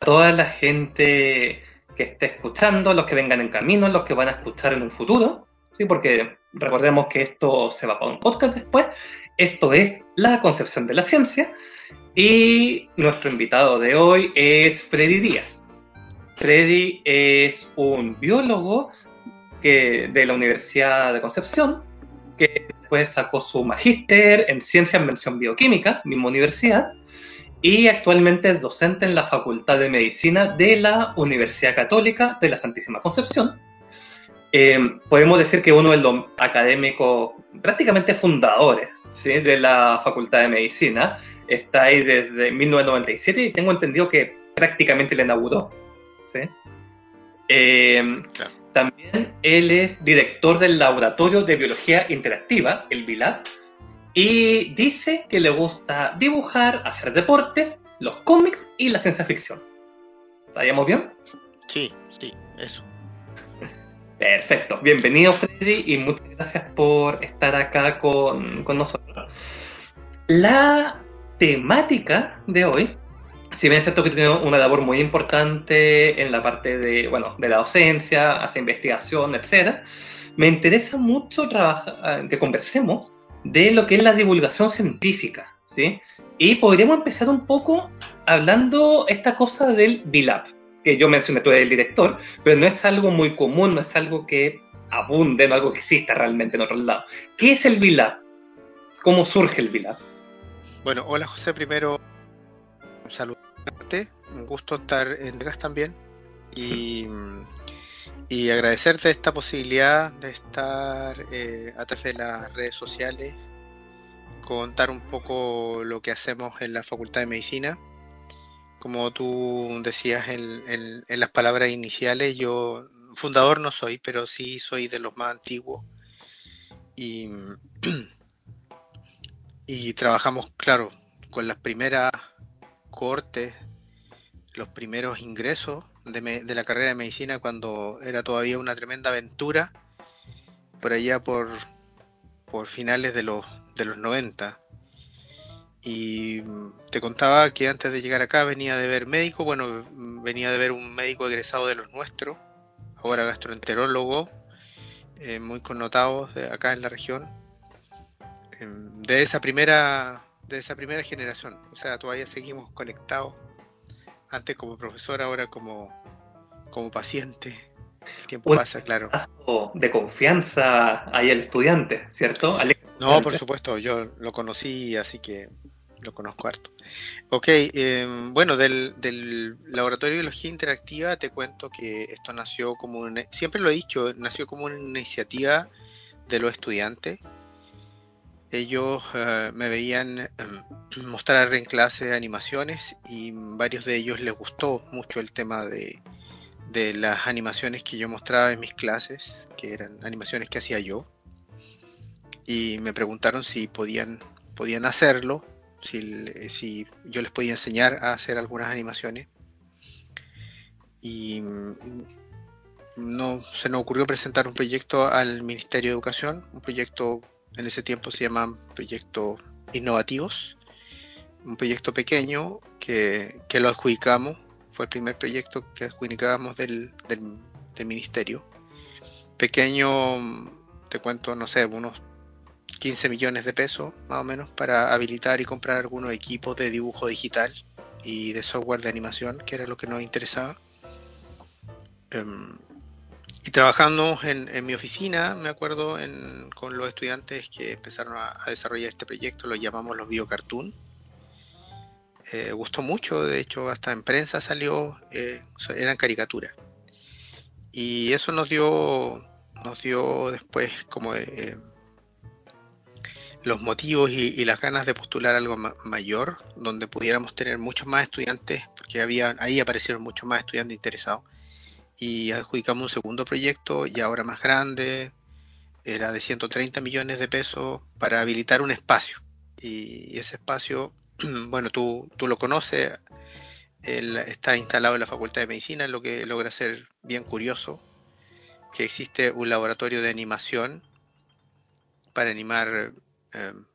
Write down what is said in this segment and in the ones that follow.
toda la gente que esté escuchando, los que vengan en camino, los que van a escuchar en un futuro, ¿sí? porque recordemos que esto se va para un podcast después. Esto es la concepción de la ciencia y nuestro invitado de hoy es Freddy Díaz. Freddy es un biólogo que, de la Universidad de Concepción, que después sacó su magíster en ciencia en mención bioquímica, misma universidad, y actualmente es docente en la Facultad de Medicina de la Universidad Católica de la Santísima Concepción. Eh, podemos decir que uno de los académicos prácticamente fundadores de la Facultad de Medicina. Está ahí desde 1997 y tengo entendido que prácticamente le inauguró. Eh, también él es director del Laboratorio de Biología Interactiva, el VILAB, y dice que le gusta dibujar, hacer deportes, los cómics y la ciencia ficción. ¿Estaríamos bien? Sí, sí, eso. Perfecto. Bienvenido, Freddy, y muchas gracias por estar acá con, con nosotros. La temática de hoy si bien es cierto que tiene una labor muy importante en la parte de, bueno, de la docencia, hace investigación, etcétera, me interesa mucho trabajar, que conversemos de lo que es la divulgación científica, ¿sí? Y podríamos empezar un poco hablando esta cosa del BILAB, que yo mencioné, tú eres el director, pero no es algo muy común, no es algo que abunde, no es algo que exista realmente en otros lados. ¿Qué es el BILAB? ¿Cómo surge el BILAB? Bueno, hola José, primero saludarte, un gusto estar en Vegas también y, y agradecerte esta posibilidad de estar eh, a través de las redes sociales, contar un poco lo que hacemos en la Facultad de Medicina. Como tú decías en, las palabras iniciales, yo fundador no soy, pero sí soy de los más antiguos. Y, y trabajamos, claro, con las primeras cortes, los primeros ingresos de, la carrera de medicina cuando era todavía una tremenda aventura, por allá por, por finales de los, de los 90. Y te contaba que antes de llegar acá venía de ver médico, bueno, venía de ver un médico egresado de los nuestros, ahora gastroenterólogo, eh, muy connotado acá en la región. Em, de esa primera de esa primera generación. O sea, todavía seguimos conectados. Antes como profesor, ahora como, como paciente. El tiempo pasa, claro. De confianza hay el estudiante, ¿cierto? No, por supuesto, yo lo conocí, así que lo conozco harto. Ok, em, bueno, del, del, Laboratorio de Biología Interactiva te cuento que esto nació como una, siempre lo he dicho, nació como una iniciativa de los estudiantes ellos eh, me veían em, mostrar en clase animaciones y varios de ellos les gustó mucho el tema de, las animaciones que yo mostraba en mis clases, que eran animaciones que hacía yo. Y me preguntaron si podían, podían hacerlo, si, si yo les podía enseñar a hacer algunas animaciones. Y mm, no se nos ocurrió presentar un proyecto al Ministerio de Educación, un proyecto en ese tiempo se llamaban proyectos innovativos, un proyecto pequeño que, lo adjudicamos, fue el primer proyecto que adjudicábamos del, del, ministerio. Pequeño, te cuento, no sé, unos 15 millones de pesos más o menos para habilitar y comprar algunos equipos de dibujo digital y de software de animación, que era lo que nos interesaba. Em, y trabajando en, mi oficina, me acuerdo, con los estudiantes que empezaron a, desarrollar este proyecto, lo llamamos los biocartoon. Eh, gustó mucho, de hecho, hasta en prensa salió, eh, eran caricaturas. Y eso nos dio, nos dio después como eh, los motivos y, las ganas de postular algo mayor, donde pudiéramos tener muchos más estudiantes, porque había, ahí aparecieron muchos más estudiantes interesados y adjudicamos un segundo proyecto y ahora más grande, era de 130 millones de pesos para habilitar un espacio. Y ese espacio, bueno, tú, tú lo conoces, está instalado en la Facultad de Medicina, lo que logra ser bien curioso, que existe un laboratorio de animación para animar em,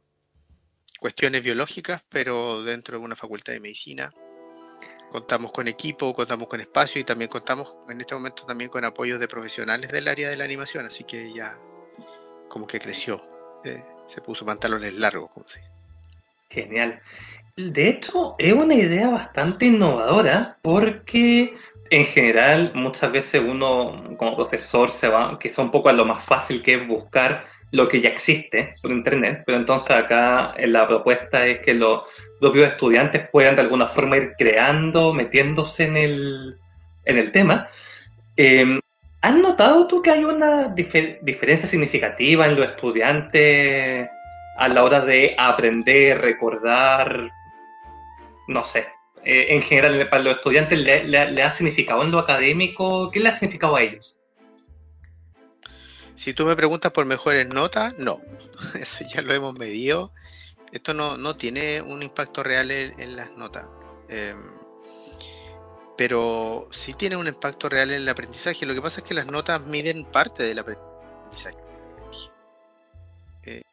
cuestiones biológicas, pero dentro de una facultad de medicina contamos con equipo, contamos con espacio y también contamos en este momento también con apoyos de profesionales del área de la animación, así que ya como que creció, eh, se puso pantalones largos, como se Genial. De hecho, es una idea bastante innovadora porque en general muchas veces uno como profesor se va, quizá un poco a lo más fácil que es buscar lo que ya existe por internet, pero entonces acá en la propuesta es que los propios estudiantes puedan de alguna forma ir creando, metiéndose en el, en el tema. Eh, ¿Has notado tú que hay una diferencia significativa en los estudiantes a la hora de aprender, recordar, no sé, eh, en general para los estudiantes le, ha significado en lo académico? ¿Qué le ha significado a ellos? Si tú me preguntas por mejores notas, no. Eso ya lo hemos medido. Esto no, tiene un impacto real en, las notas. Em, pero sí tiene un impacto real en el aprendizaje. Lo que pasa es que las notas miden parte del aprendizaje. Eh,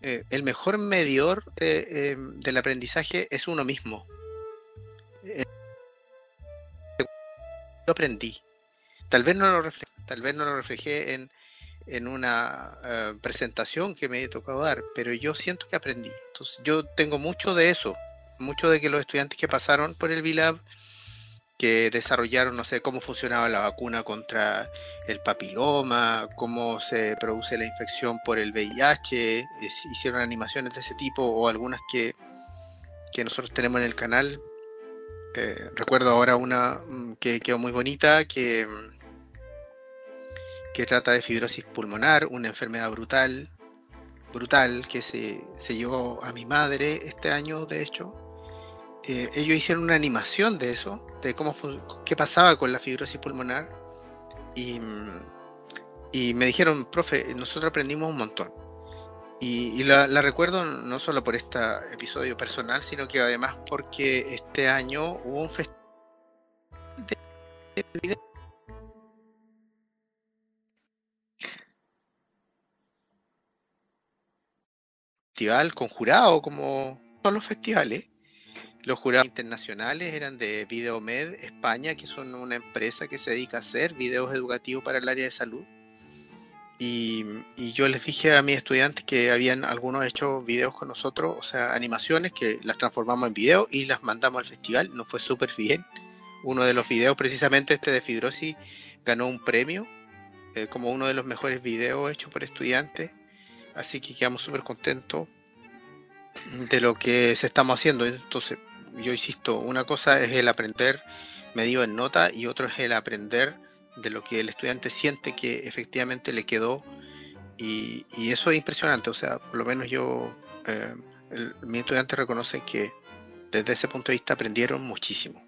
eh, el mejor medidor em, del aprendizaje es uno mismo. yo aprendí. Tal vez no lo reflejé, tal vez no lo reflejé en, en una eh, presentación que me he tocado dar, pero yo siento que aprendí. Entonces, yo tengo mucho de eso, mucho de que los estudiantes que pasaron por el VILAB, que desarrollaron, no sé, cómo funcionaba la vacuna contra el papiloma, cómo se produce la infección por el VIH, hicieron animaciones de ese tipo o algunas que, que nosotros tenemos en el canal. Eh, recuerdo ahora una mm, que quedó muy bonita, que mm, que trata de fibrosis pulmonar, una enfermedad brutal, brutal que se, se llevó a mi madre este año, de hecho. Eh, ellos hicieron una animación de eso, de cómo qué pasaba con la fibrosis pulmonar. Y, y me dijeron, profe, nosotros aprendimos un montón. Y, la, recuerdo no solo por este episodio personal, sino que además porque este año hubo un festival de festival con jurado, como todos los festivales. Los jurados internacionales eran de Videomed España, que son una empresa que se dedica a hacer videos educativos para el área de salud. Y, yo les dije a mis estudiantes que habían algunos hecho videos con nosotros, o sea, animaciones que las transformamos en video y las mandamos al festival. Nos fue súper bien. Uno de los videos, precisamente este de Fibrosis, ganó un premio eh, como uno de los mejores videos hechos por estudiantes. Así que quedamos súper contentos de lo que se estamos haciendo. Entonces, yo insisto, una cosa es el aprender medido en nota y otro es el aprender de lo que el estudiante siente que efectivamente le quedó. Y, eso es impresionante. O sea, por lo menos yo, eh, mis estudiantes reconocen que desde ese punto de vista aprendieron muchísimo.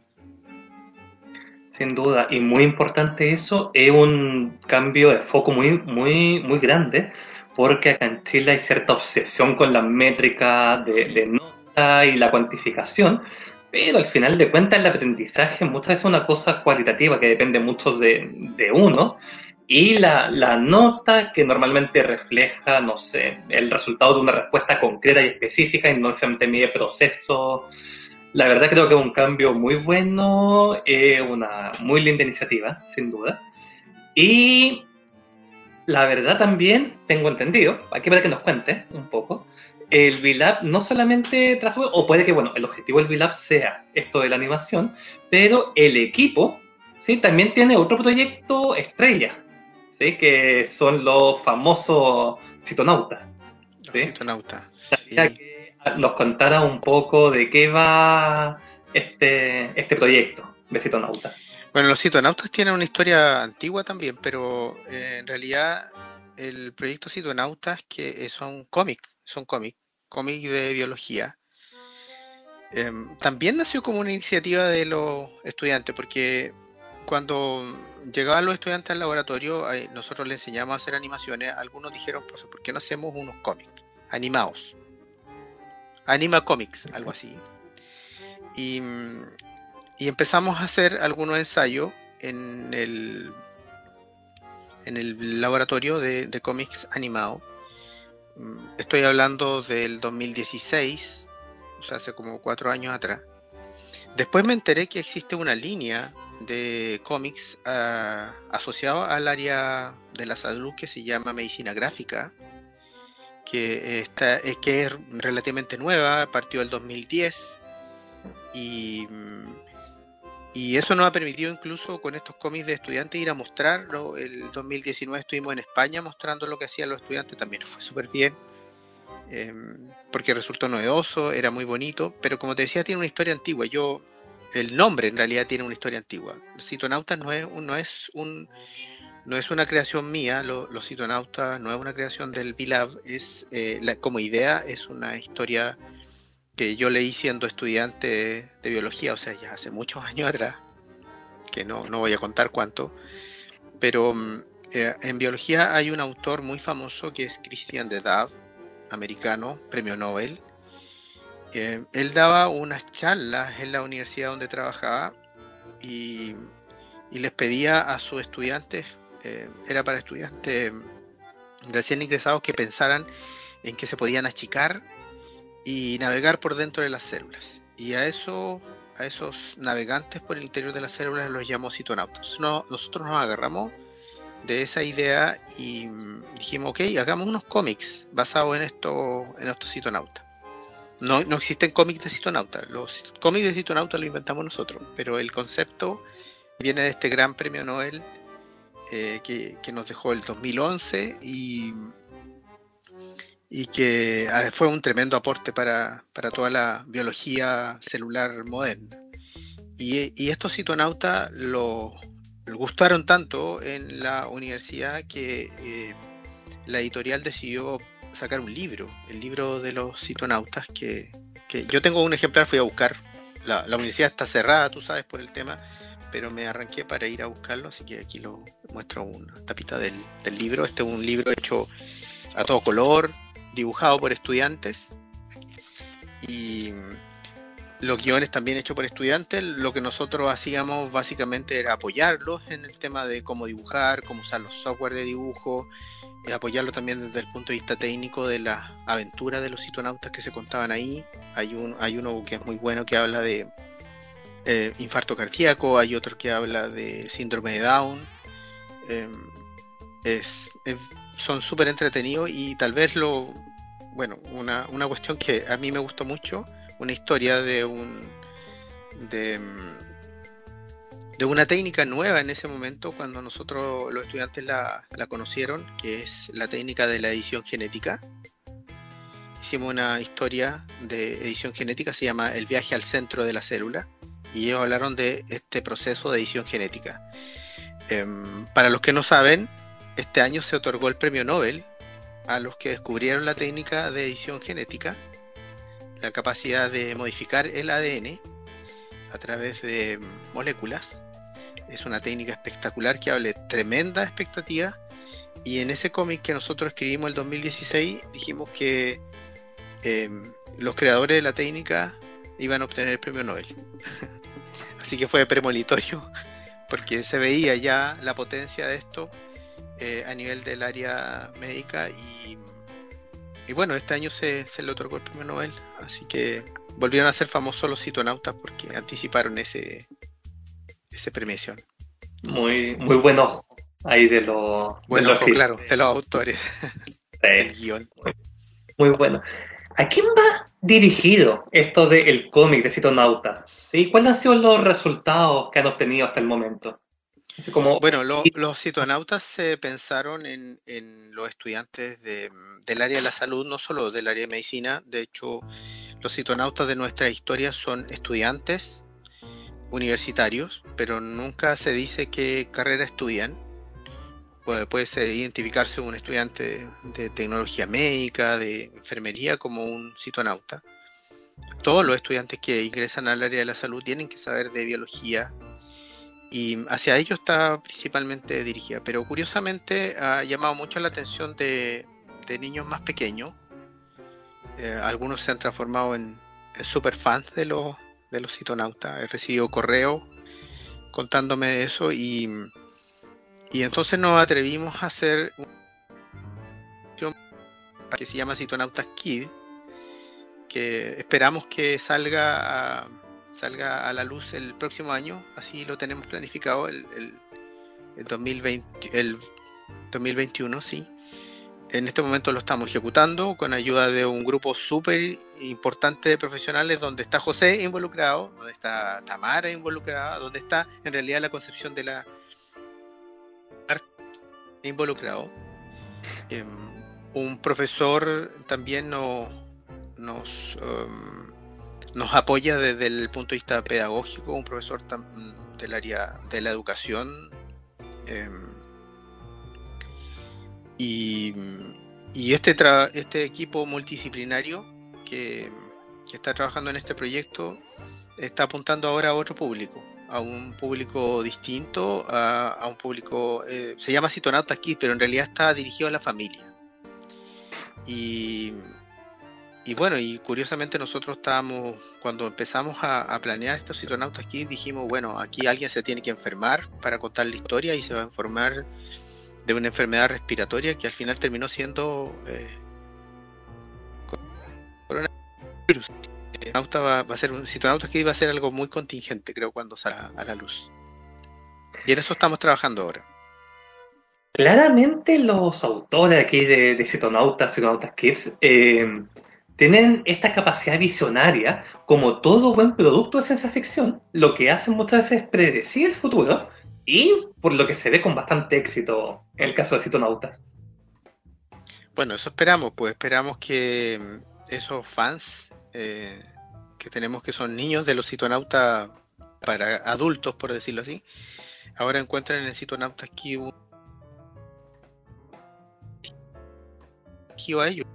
Sin duda, y muy importante eso, es un cambio de foco muy, muy, muy grande porque acá en Chile hay cierta obsesión con la métrica de, nota y la cuantificación, pero al final de cuentas el aprendizaje muchas veces es una cosa cualitativa que depende mucho de, uno y la, la, nota que normalmente refleja, no sé, el resultado de una respuesta concreta y específica y no se mide proceso. La verdad creo que es un cambio muy bueno, es una muy linda iniciativa, sin duda. Y la verdad también tengo entendido, aquí para que nos cuente un poco, el VLAB no solamente trajo, o puede que, bueno, el objetivo del VLAB sea esto de la animación, pero el equipo, ¿sí? También tiene otro proyecto estrella, ¿sí? Que son los famosos citonautas. Los citonautas. que nos contara un poco de qué va este, este proyecto de citonautas. Bueno, los citonautas tienen una historia antigua también, pero eh, en realidad el proyecto citonautas que son cómics, son cómics, cómics de biología. Em, también nació como una iniciativa de los estudiantes, porque cuando llegaban los estudiantes al laboratorio, nosotros les enseñamos a hacer animaciones. Algunos dijeron, pues, ¿por qué no hacemos unos cómics animados? Anima Comics, algo así. Y y empezamos a hacer algunos ensayos en el, en el laboratorio de, cómics animados. Mm, estoy hablando del 2016, o sea, hace como cuatro años atrás. después me enteré que existe una línea de cómics uh, asociado al área de la salud que se llama medicina gráfica, que, está, es que es relativamente nueva, partió el 2010 y, y eso nos ha permitido incluso con estos cómics de estudiantes ir a mostrarlo. El 2019 estuvimos en España mostrando lo que hacían los estudiantes, también fue súper bien. Em, porque resultó novedoso, era muy bonito, pero como te decía, tiene una historia antigua. Yo, el nombre en realidad tiene una historia antigua. Citonautas no es, no es un no es una creación mía, los citonautas no es una creación del Bilab, es eh, como idea es una historia que yo leí siendo estudiante de biología, o sea, ya hace muchos años atrás, que no, no voy a contar cuánto, pero mm, eh, en biología hay un autor muy famoso que es Christian de Dave, americano, premio Nobel. Eh, él daba unas charlas en la universidad donde trabajaba y, les pedía a sus estudiantes, eh, era para estudiantes recién ingresados que pensaran en que se podían achicar y navegar por dentro de las células. Y a eso a esos navegantes por el interior de las células los llamó citonautas. nosotros nos agarramos de esa idea y dijimos, ok, hagamos unos cómics basados en, esto, en estos citonautas. No, no existen cómics de citonautas, los cómics de citonautas los inventamos nosotros, pero el concepto viene de este gran premio Nobel eh, que, nos dejó el 2011 y, y que ah, fue un tremendo aporte para, toda la biología celular moderna. Y, y estos citonautas lo, gustaron tanto en la universidad que eh, la editorial decidió sacar un libro, el libro de los citonautas, que, yo tengo un ejemplar, fui a buscar. La, universidad está cerrada, tú sabes, por el tema, pero me arranqué para ir a buscarlo, así que aquí lo muestro una tapita del, del libro. Este es un libro hecho a todo color, dibujado por estudiantes. Y los guiones también hechos por estudiantes, lo que nosotros hacíamos básicamente era apoyarlos en el tema de cómo dibujar, cómo usar los software de dibujo, eh, apoyarlos también desde el punto de vista técnico de la aventura de los citonautas que se contaban ahí. Hay, un, hay uno que es muy bueno que habla de eh, infarto cardíaco, hay otro que habla de síndrome de Down. Em, es, son súper entretenidos y tal vez lo, bueno, una, una cuestión que a mí me gustó mucho una historia de un de, de, una técnica nueva en ese momento cuando nosotros los estudiantes la, la, conocieron, que es la técnica de la edición genética. Hicimos una historia de edición genética, se llama El viaje al centro de la célula, y ellos hablaron de este proceso de edición genética. Em, para los que no saben, este año se otorgó el premio Nobel a los que descubrieron la técnica de edición genética la capacidad de modificar el ADN a través de moléculas. Es una técnica espectacular que hable tremenda expectativa. Y en ese cómic que nosotros escribimos el 2016 dijimos que em, los creadores de la técnica iban a obtener el premio Nobel. Así que fue premonitorio porque se veía ya la potencia de esto eh, a nivel del área médica y y bueno, este año se, le otorgó el premio Nobel, así que volvieron a ser famosos los citonautas porque anticiparon ese, ese premiación. Muy, muy bueno ahí de los. Bueno, claro, de los autores. del guion. Muy, bueno. ¿A quién va dirigido esto del cómic de citonautas? ¿Y cuáles han sido los resultados que han obtenido hasta el momento? Bueno, los citonautas se pensaron en, los estudiantes del área de la salud, no solo del área de medicina. De hecho, los citonautas de nuestra historia son estudiantes universitarios, pero nunca se dice qué carrera estudian. Puede, puede identificarse un estudiante de tecnología médica, de enfermería, como un citonauta. Todos los estudiantes que ingresan al área de la salud tienen que saber de biología, y hacia ellos está principalmente dirigida. Pero curiosamente ha llamado mucho la atención de, niños más pequeños. Eh, algunos se han transformado en, super fans de los, de los citonautas. He recibido correos contándome eso y, y entonces nos atrevimos a hacer que se llama Citonautas Kid, que esperamos que salga a salga a la luz el próximo año, así lo tenemos planificado, el, el, 2020, el 2021, sí. En este momento lo estamos ejecutando con ayuda de un grupo súper importante de profesionales donde está José involucrado, donde está Tamara involucrada, donde está en realidad la concepción de la arte involucrado. Em, un profesor también nos, nos, em, nos apoya desde el punto de vista pedagógico, un profesor del área de la educación. Em, y, este, este equipo multidisciplinario que, está trabajando en este proyecto está apuntando ahora a otro público, a un público distinto, a, un público, eh, se llama Citonautas Kids, pero en realidad está dirigido a la familia. Y, bueno, y curiosamente nosotros estábamos, cuando empezamos a, planear estos Citonautas Kids, dijimos, bueno, aquí alguien se tiene que enfermar para contar la historia y se va a informar de una enfermedad respiratoria que al final terminó siendo eh, coronavirus. Va, va, a ser un citonauta que iba a ser algo muy contingente, creo, cuando salga a la luz. Y en eso estamos trabajando ahora. Claramente los autores aquí de, de Citonautas, Citonautas Kids, eh, tienen esta capacidad visionaria, como todo buen producto de ciencia ficción, lo que hacen muchas veces es predecir el futuro y por lo que se ve con bastante éxito en el caso de Citonautas. Bueno, eso esperamos, pues esperamos que mm, esos fans eh, que tenemos que son niños de los citonautas para adultos, por decirlo así, ahora encuentran en el citonautas aquí un a ellos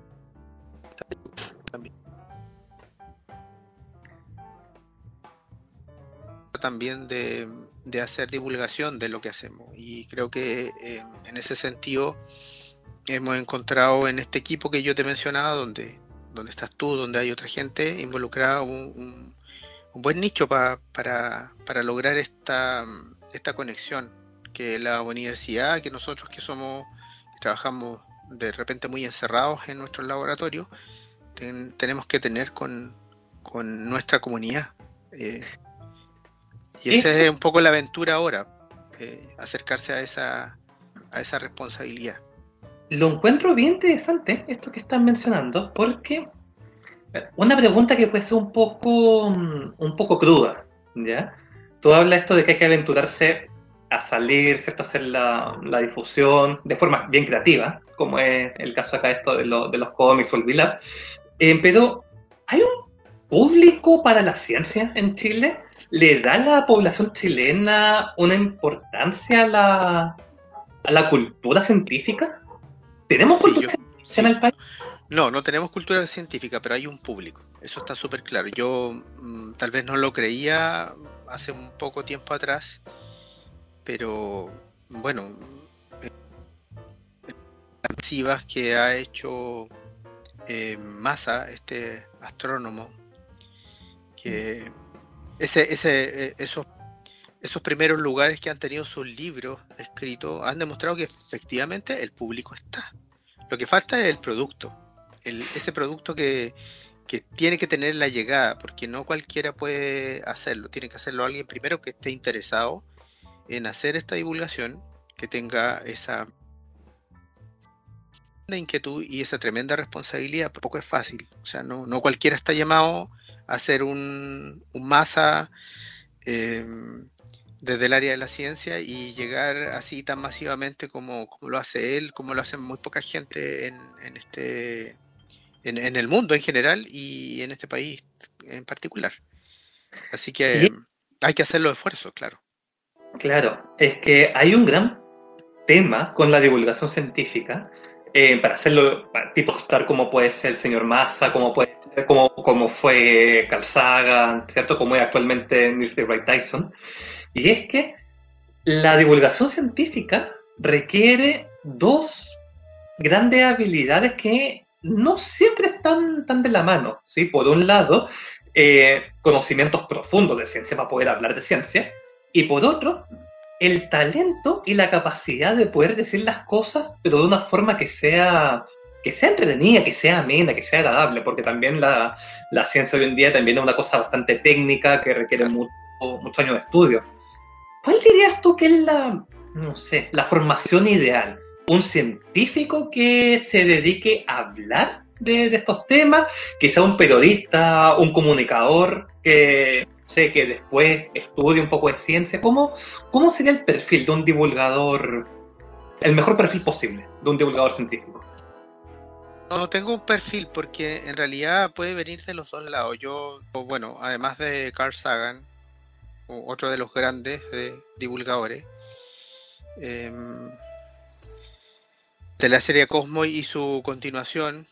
también de hacer divulgación de lo que hacemos. Y creo que eh, en ese sentido hemos encontrado en este equipo que yo te mencionaba, donde, donde estás tú, donde hay otra gente involucrada, un, buen nicho para, para lograr esta, esta conexión que la universidad, que nosotros que somos, trabajamos de repente muy encerrados en nuestros laboratorios, tenemos que tener con, con nuestra comunidad. Eh, y esa es un poco la aventura ahora, eh, acercarse a esa, a esa responsabilidad. Lo encuentro bien interesante esto que están mencionando, porque eh, una pregunta que puede ser un poco, mm, un poco cruda, ¿ya? Tú hablas esto de que hay que aventurarse a salir, ¿cierto? hacer la, difusión de forma bien creativa, como es el caso acá esto de, de los cómics o el VLAB. Eh, pero, ¿hay un público para la ciencia en Chile? ¿Le da la población chilena una importancia a la, a la cultura científica? ¿Tenemos cultura científica en el país? No, no tenemos cultura científica, pero hay un público. Eso está súper claro. Yo mm, tal vez no lo creía hace un poco tiempo atrás, pero bueno, las que ha hecho eh, Massa, este astrónomo, que ese, ese, eh, esos, esos primeros lugares que han tenido sus libros escritos han demostrado que efectivamente el público está. Lo que falta es el producto, ese producto que, tiene que tener la llegada, porque no cualquiera puede hacerlo, tiene que hacerlo alguien primero que esté interesado en hacer esta divulgación, que tenga esa inquietud y esa tremenda responsabilidad, poco es fácil, o sea, no, no cualquiera está llamado hacer un, un masa em, desde el área de la ciencia y llegar así tan masivamente como, lo hace él, como lo hace muy poca gente en, en este en, en, el mundo en general y en este país en particular. Así que hay que hacer los esfuerzos, claro. Claro, es que hay un gran tema con la divulgación científica eh, para hacerlo tipo estar como puede ser el señor Massa, como puede ser como, como fue Carl Sagan, ¿cierto? Como es actualmente Neil deGrasse Tyson. Y es que la divulgación científica requiere dos grandes habilidades que no siempre están tan de la mano. ¿sí? Por un lado, eh, conocimientos profundos de ciencia para poder hablar de ciencia, y por otro, el talento y la capacidad de poder decir las cosas, pero de una forma que sea que sea entretenida, que sea amena, que sea agradable, porque también la, la ciencia hoy en día también es una cosa bastante técnica que requiere mucho, muchos años de estudio. ¿Cuál dirías tú que es la, no sé, la formación ideal? ¿Un científico que se dedique a hablar de, de estos temas? ¿Quizá un periodista, un comunicador que sé que después estudie un poco de ciencia? ¿Cómo, ¿Cómo sería el perfil de un divulgador, el mejor perfil posible de un divulgador científico? No tengo un perfil porque en realidad puede venir de los dos lados. Yo, bueno, además de Carl Sagan, otro de los grandes divulgadores, em, de la serie Cosmo y su continuación,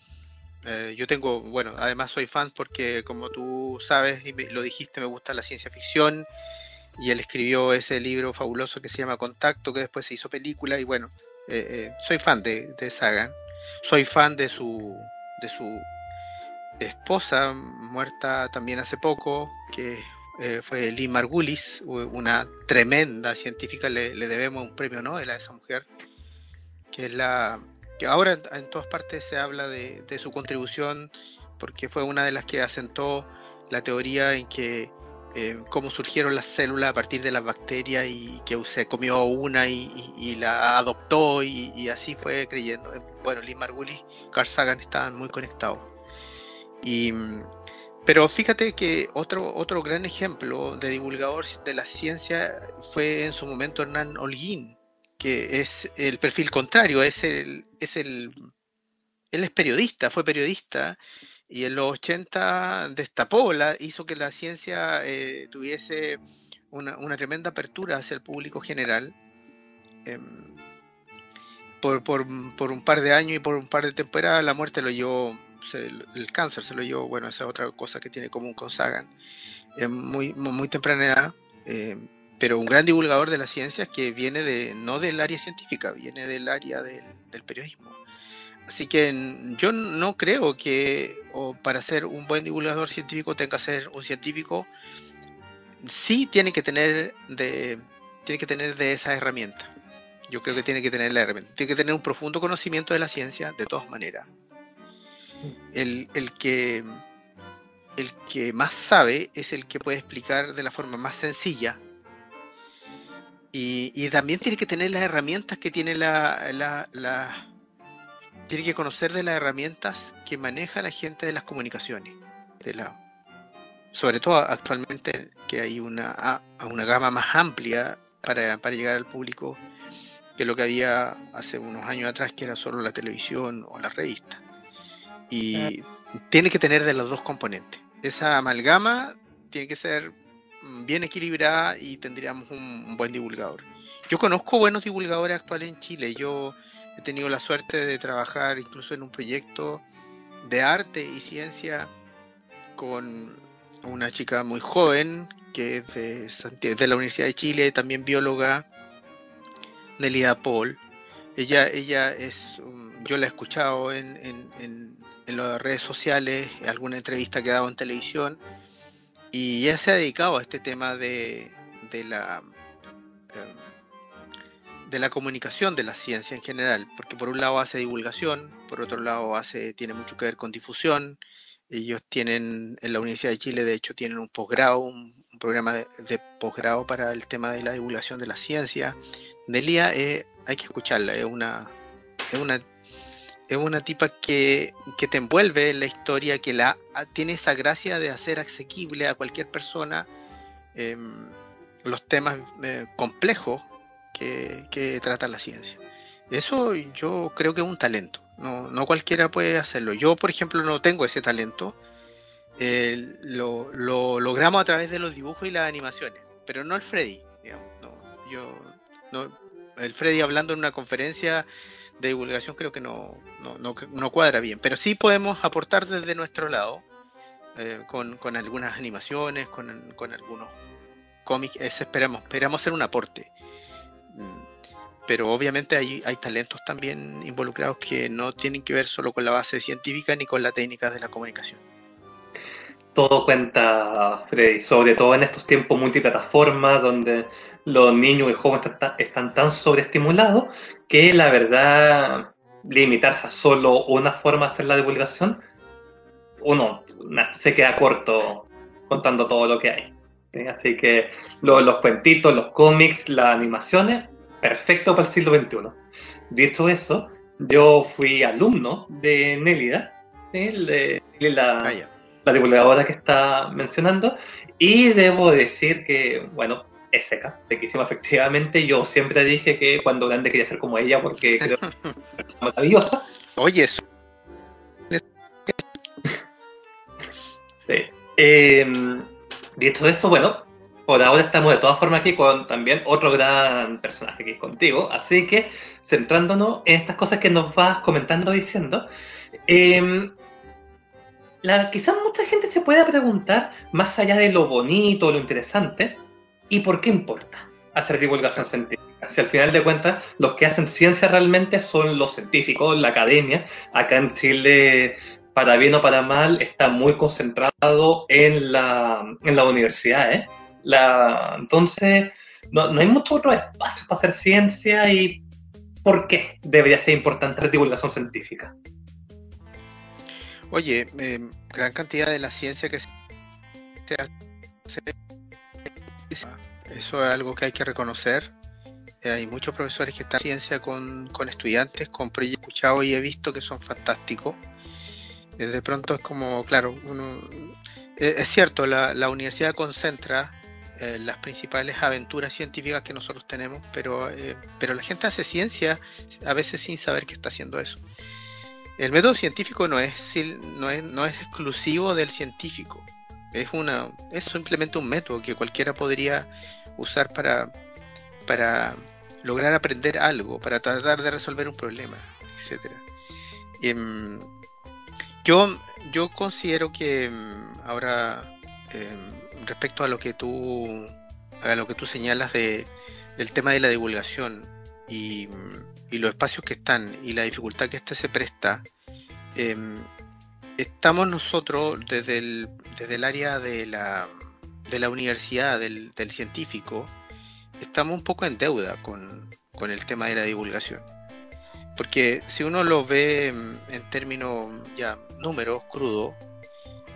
eh, yo tengo, bueno, además soy fan porque como tú sabes y lo dijiste, me gusta la ciencia ficción y él escribió ese libro fabuloso que se llama Contacto, que después se hizo película y bueno, eh, eh, soy fan de, de Sagan. Soy fan de su, de su esposa, muerta también hace poco, que eh, fue Lee Margulis, una tremenda científica, le, debemos un premio Nobel a esa mujer, que es la que ahora en, todas partes se habla de, de, su contribución, porque fue una de las que asentó la teoría en que eh, cómo surgieron las células a partir de las bacterias y que se comió una y, la adoptó y, así fue creyendo. Eh, bueno, Lee Margulis, Carl Sagan estaban muy conectados. Y, pero fíjate que otro, otro gran ejemplo de divulgador de la ciencia fue en su momento Hernán Holguín, que es el perfil contrario, es el, es el, él es periodista, fue periodista y en los 80 destapó, la, hizo que la ciencia eh, tuviese una, tremenda apertura hacia el público general. Em, por, un par de años y por un par de temporadas la muerte lo llevó, el cáncer se lo llevó, bueno, esa es otra cosa que tiene común con Sagan, en muy, muy temprana edad, em, pero un gran divulgador de la ciencia que viene de, no del área científica, viene del área del periodismo. Así que yo no creo que para ser un buen divulgador científico tenga que ser un científico. Sí tiene que tener de, tiene que tener de esa herramienta. Yo creo que tiene que tener la herramienta. Tiene que tener un profundo conocimiento de la ciencia, de todas maneras. El, que, el que más sabe es el que puede explicar de la forma más sencilla. Y, también tiene que tener las herramientas que tiene la, la tiene que conocer de las herramientas que maneja la gente de las comunicaciones. De la, sobre todo actualmente que hay una, una gama más amplia para, para llegar al público que lo que había hace unos años atrás, que era solo la televisión o la revista. Y tiene que tener de los dos componentes. Esa amalgama tiene que ser bien equilibrada y tendríamos un, un buen divulgador. Yo conozco buenos divulgadores actuales en Chile. Yo He tenido la suerte de trabajar incluso en un proyecto de arte y ciencia con una chica muy joven que es de, de la Universidad de Chile, también bióloga, Nelida Paul. Ella, ella es, yo la he escuchado en, en, en, las redes sociales, alguna entrevista que ha dado en televisión, y ella se ha dedicado a este tema de, de la em, de la comunicación de la ciencia en general, porque por un lado hace divulgación, por otro lado hace, tiene mucho que ver con difusión. Ellos tienen, en la Universidad de Chile, de hecho, tienen un posgrado, un, programa de, posgrado para el tema de la divulgación de la ciencia. Delia, eh, hay que escucharla, es una, es una, es una tipa que, que te envuelve en la historia, que la, tiene esa gracia de hacer asequible a cualquier persona em, los temas eh, complejos que, trata la ciencia. Eso yo creo que es un talento. No, no cualquiera puede hacerlo. Yo, por ejemplo, no tengo ese talento. lo, lo, logramos a través de los dibujos y las animaciones, pero no el Freddy. no, yo, no, el Freddy hablando en una conferencia de divulgación creo que no, no, cuadra bien, pero sí podemos aportar desde nuestro lado eh, con, con, algunas animaciones, con, con algunos cómics, esperamos, esperamos ser un aporte. Pero obviamente hay, hay talentos también involucrados que no tienen que ver solo con la base científica ni con la técnica de la comunicación. Todo cuenta, Freddy, sobre todo en estos tiempos multiplataformas donde los niños y jóvenes están tan sobreestimulados que la verdad limitarse a solo una forma de hacer la divulgación, uno se queda corto contando todo lo que hay. Así que los cuentitos, los cómics, las animaciones, perfecto para el siglo XXI. Dicho eso, yo fui alumno de Nélida, la, ah, la divulgadora que está mencionando, y debo decir que, bueno, es seca, sequísima efectivamente. Yo siempre dije que cuando grande quería ser como ella porque creo que es maravillosa. Oye, eso. sí. Eh, dicho eso, bueno, por ahora estamos de todas formas aquí con también otro gran personaje que es contigo. Así que, centrándonos en estas cosas que nos vas comentando diciendo, la, quizás mucha gente se pueda preguntar, más allá de lo bonito, lo interesante, ¿y por qué importa hacer divulgación científica? Si al final de cuentas los que hacen ciencia realmente son los científicos, la academia, acá en Chile, para bien o para mal, está muy concentrado en la, en la universidad. ¿eh? La, entonces, no, no hay mucho otro espacio para hacer ciencia y ¿por qué debería ser importante la divulgación científica? Oye, eh, gran cantidad de la ciencia que se hace, eso es algo que hay que reconocer. Eh, hay muchos profesores que están en ciencia con, estudiantes, con proyectos escuchado y he visto que son fantásticos. Eh, de pronto es como, claro, uno, es cierto, la, la universidad concentra las principales aventuras científicas que nosotros tenemos, pero, pero la gente hace ciencia a veces sin saber que está haciendo eso. El método científico no es, no es, no es exclusivo del científico. Es, una, es simplemente un método que cualquiera podría usar para, para lograr aprender algo, para tratar de resolver un problema, etc. yo, yo considero que em, ahora, em, respecto a lo que tú, a lo que tú señalas de, del tema de la divulgación y y los espacios que están y la dificultad que este se presta, em, estamos nosotros desde el, desde el área de la, de la universidad, del, científico, estamos un poco en deuda con, el tema de la divulgación. Porque si uno lo ve en, términos ya números crudos,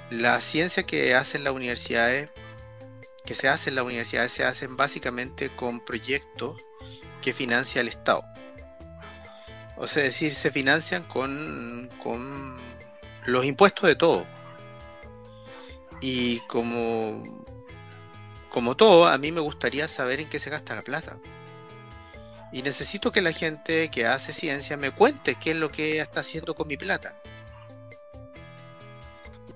la ciencia que hacen las universidades, que se hace en las universidades, se hacen básicamente con proyectos que financia el Estado. O sea, decir, se financian con, con los impuestos de todo. Y como, como todo, a mí me gustaría saber en qué se gasta la plata. Y necesito que la gente que hace ciencia me cuente qué es lo que está haciendo con mi plata.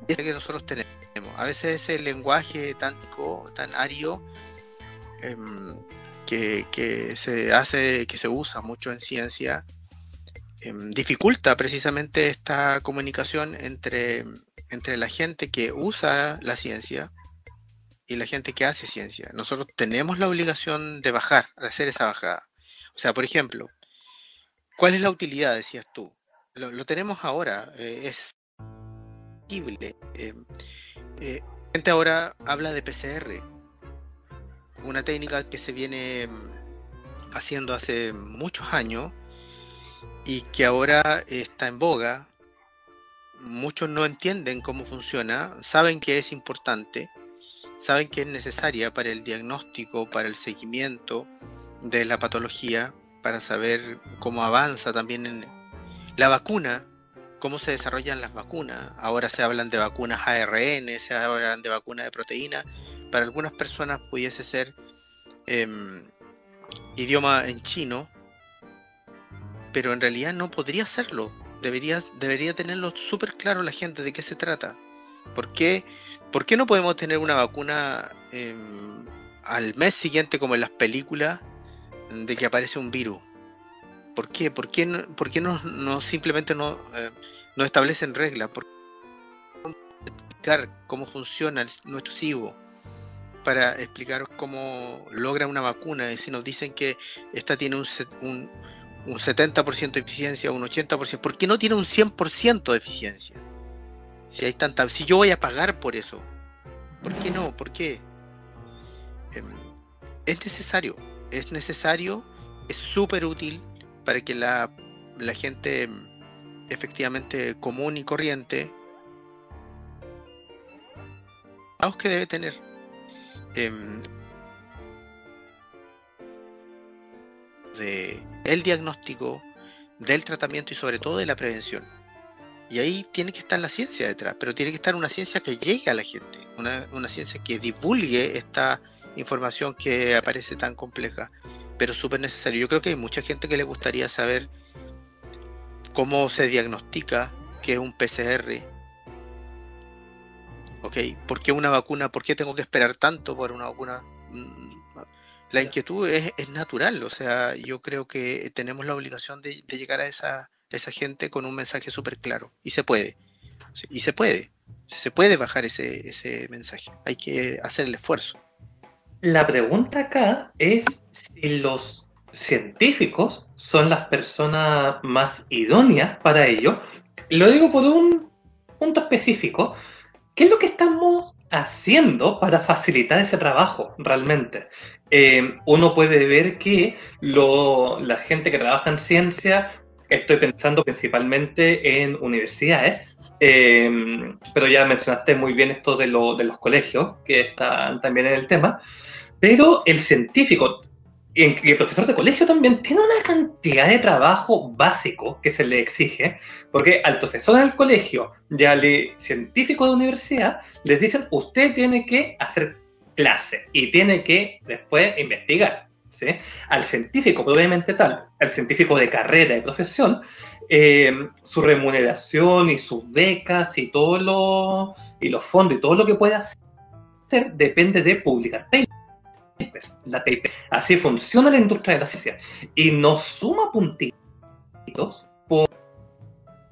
Es que nosotros tenemos. A veces ese lenguaje tan, tan ario em, que, se hace, que se usa mucho en ciencia, Em, dificulta precisamente esta comunicación entre, entre la gente que usa la ciencia y la gente que hace ciencia. Nosotros tenemos la obligación de bajar, de hacer esa bajada. O sea, por ejemplo, ¿cuál es la utilidad, decías tú? Lo, tenemos ahora, eh, es posible. Eh, eh, gente ahora habla de PCR, una técnica que se viene em, haciendo hace muchos años y que ahora está en boga. Muchos no entienden cómo funciona, saben que es importante, saben que es necesaria para el diagnóstico, para el seguimiento de la patología, para saber cómo avanza también en la vacuna, cómo se desarrollan las vacunas. Ahora se hablan de vacunas ARN, se hablan de vacunas de proteína. Para algunas personas pudiese ser em, idioma en chino, pero en realidad no podría hacerlo. Debería, debería tenerlo súper claro la gente de qué se trata. ¿Por qué, ¿Por qué no podemos tener una vacuna em, al mes siguiente como en las películas de que aparece un virus? ¿Por qué? ¿Por qué no, por qué no, simplemente no, eh, no establecen reglas? ¿Por qué explicar cómo funciona nuestro CIVO? para explicar cómo logra una vacuna y si nos dicen que esta tiene un, un, un 70% de eficiencia, un 80%, ¿por qué no tiene un 100% de eficiencia? Si hay tanta, si yo voy a pagar por eso, ¿por qué no? ¿Por qué? Em, es necesario, es necesario, es súper útil para que la la gente efectivamente común y corriente que debe tener. Em, el diagnóstico del tratamiento y sobre todo de la prevención. Y ahí tiene que estar la ciencia detrás pero tiene que estar una ciencia que llegue a la gente una, una ciencia que divulgue esta información que aparece tan compleja pero súper necesario yo creo que hay mucha gente que le gustaría saber cómo se diagnostica que es un PCR. ¿Ok? ¿Por qué una vacuna? ¿Por qué tengo que esperar tanto por una vacuna? Mm, la inquietud es, natural, o sea, yo creo que tenemos la obligación de, llegar a esa, esa gente con un mensaje súper claro. Y se puede. Y se puede. Se puede bajar ese, ese mensaje. Hay que hacer el esfuerzo. La pregunta acá es si los científicos son las personas más idóneas para ello. Lo digo por un punto específico. ¿Qué es lo que estamos haciendo para facilitar ese trabajo realmente? Eh, uno puede ver que lo, la gente que trabaja en ciencia, estoy pensando principalmente en universidades, eh, pero ya mencionaste muy bien esto de, lo, de los colegios, que están también en el tema, pero el científico, y, el profesor de colegio también tiene una cantidad de trabajo básico que se le exige, porque al profesor del colegio y al científico de universidad les dicen, usted tiene que hacer clase y tiene que después investigar. Al científico, probablemente tal, al científico de carrera y profesión, eh, su remuneración y sus becas y, todo lo, y los fondos y todo lo que puede hacer depende de publicar la paper. Así funciona la industria de la ciencia. Y nos suma puntitos por,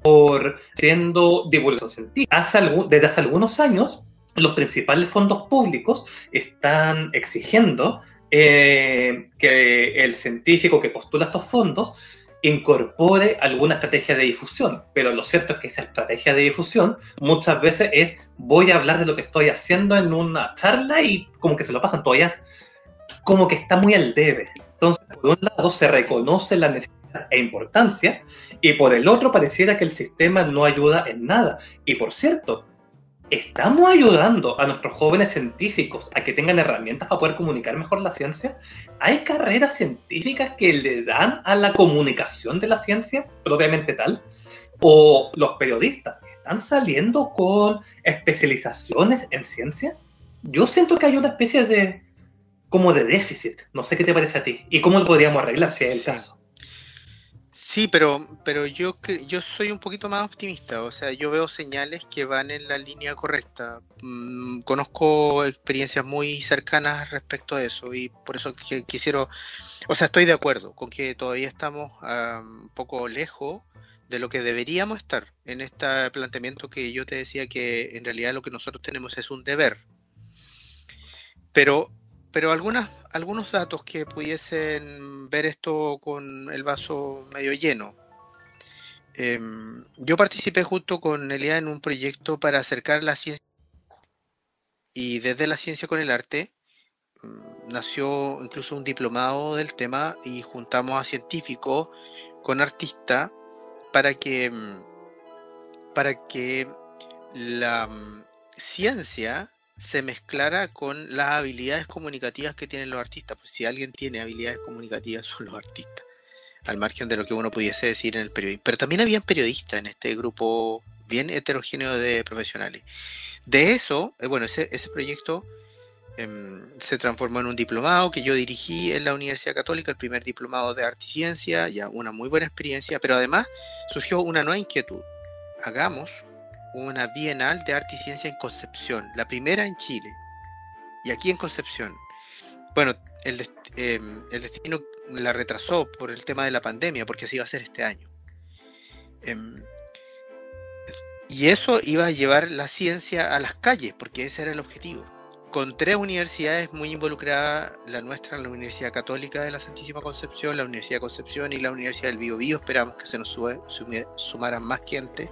por siendo divulgación científica. desde hace algunos años, los principales fondos públicos están exigiendo eh, que el científico que postula estos fondos incorpore alguna estrategia de difusión, pero lo cierto es que esa estrategia de difusión muchas veces es voy a hablar de lo que estoy haciendo en una charla y como que se lo pasan todavía como que está muy al debe. Entonces, por un lado se reconoce la necesidad e importancia y por el otro pareciera que el sistema no ayuda en nada. Y por cierto, ¿estamos ayudando a nuestros jóvenes científicos a que tengan herramientas para poder comunicar mejor la ciencia? ¿Hay carreras científicas que le dan a la comunicación de la ciencia propiamente tal? ¿O los periodistas están saliendo con especializaciones en ciencia? Yo siento que hay una especie de como de déficit. No sé qué te parece a ti y cómo lo podríamos arreglar si es el caso. Sí, pero, pero yo, yo soy un poquito más optimista, o sea, yo veo señales que van en la línea correcta. Mm, conozco experiencias muy cercanas respecto a eso y por eso que, quisiera, o sea, estoy de acuerdo con que todavía estamos un poco lejos de lo que deberíamos estar en este planteamiento que yo te decía que en realidad lo que nosotros tenemos es un deber. Pero pero algunas, algunos datos que pudiesen ver esto con el vaso medio lleno. Em, yo participé junto con Elia en un proyecto para acercar la ciencia y desde la ciencia con el arte mm, nació incluso un diplomado del tema y juntamos a científicos con artistas para que mm, para que la mm, ciencia se mezclara con las habilidades comunicativas que tienen los artistas. Pues si alguien tiene habilidades comunicativas son los artistas, al margen de lo que uno pudiese decir en el periodismo. Pero también habían periodistas en este grupo bien heterogéneo de profesionales. De eso, eh, bueno, ese, ese proyecto em, se transformó en un diplomado que yo dirigí en la Universidad Católica, el primer diplomado de arte y ciencia, ya una muy buena experiencia, pero además surgió una nueva inquietud. Hagamos una Bienal de Arte y Ciencia en Concepción, la primera en Chile. Y aquí en Concepción. Bueno, el, em, destino la retrasó por el tema de la pandemia, porque así iba a ser este año. Em, y eso iba a llevar la ciencia a las calles, porque ese era el objetivo. Con tres universidades muy involucradas, la nuestra, la Universidad Católica de la Santísima Concepción, la Universidad de Concepción y la Universidad del Biobío, esperamos que se nos sumaran más gente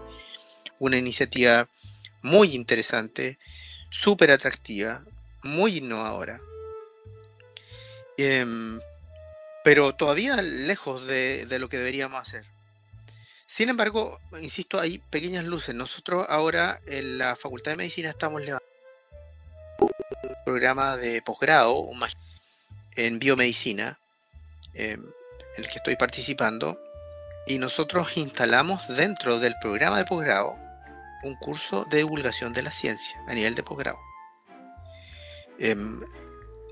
una iniciativa muy interesante, súper atractiva, muy innovadora, em, pero todavía lejos de, lo que deberíamos hacer. Sin embargo, insisto, hay pequeñas luces. Nosotros ahora en la Facultad de Medicina estamos levantando un programa de posgrado en biomedicina em, en el que estoy participando y nosotros instalamos dentro del programa de posgrado un curso de divulgación de la ciencia a nivel de posgrado. Em,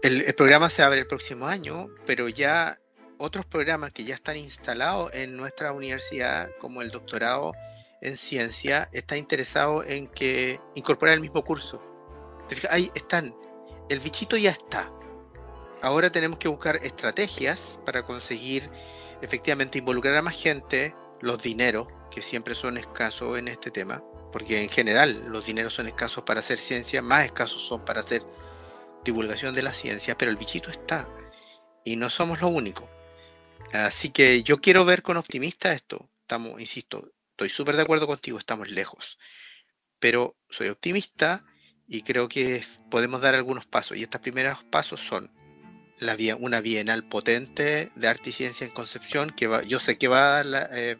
el, programa se abre el próximo año, pero ya otros programas que ya están instalados en nuestra universidad, como el doctorado en ciencia, está interesado en que incorporar el mismo curso. Ahí están. El bichito ya está. Ahora tenemos que buscar estrategias para conseguir efectivamente involucrar a más gente, los dineros, que siempre son escasos en este tema, porque en general los dineros son escasos para hacer ciencia, más escasos son para hacer divulgación de la ciencia, pero el bichito está. Y no somos lo único. Así que yo quiero ver con optimista esto. Estamos, insisto, estoy súper de acuerdo contigo, estamos lejos. Pero soy optimista y creo que podemos dar algunos pasos. Y estos primeros pasos son la una bienal potente de arte y ciencia en Concepción, que va, yo sé que va eh,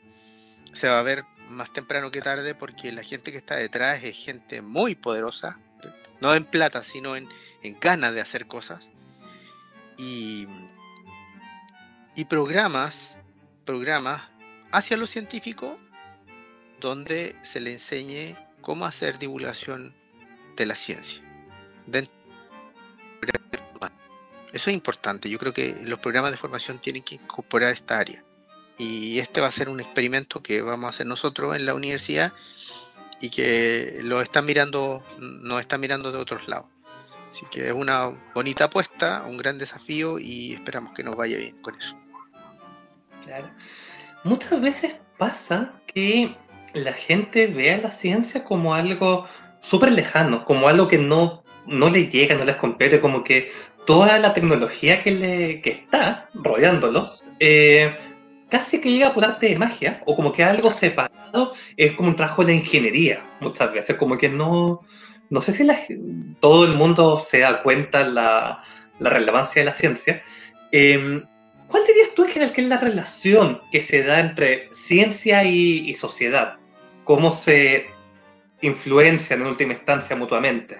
se va a ver más temprano que tarde porque la gente que está detrás es gente muy poderosa, no en plata, sino en, en ganas de hacer cosas. Y, y programas, programas hacia lo científico donde se le enseñe cómo hacer divulgación de la ciencia. Eso es importante. Yo creo que los programas de formación tienen que incorporar esta área. Y este va a ser un experimento que vamos a hacer nosotros en la universidad y que lo están mirando, nos están mirando de otros lados. Así que es una bonita apuesta, un gran desafío y esperamos que nos vaya bien con eso. Claro. Muchas veces pasa que la gente ve a la ciencia como algo súper lejano, como algo que no, no le llega, no les compete, como que toda la tecnología que, le, que está rodeándolos eh, casi que llega por arte de magia, o como que algo separado es como un trabajo de la ingeniería, muchas veces, como que no, no sé si todo el mundo se da cuenta la, la relevancia de la ciencia. Em, ¿Cuál dirías tú en general que es la relación que se da entre ciencia y, sociedad? ¿Cómo se influencian en última instancia mutuamente?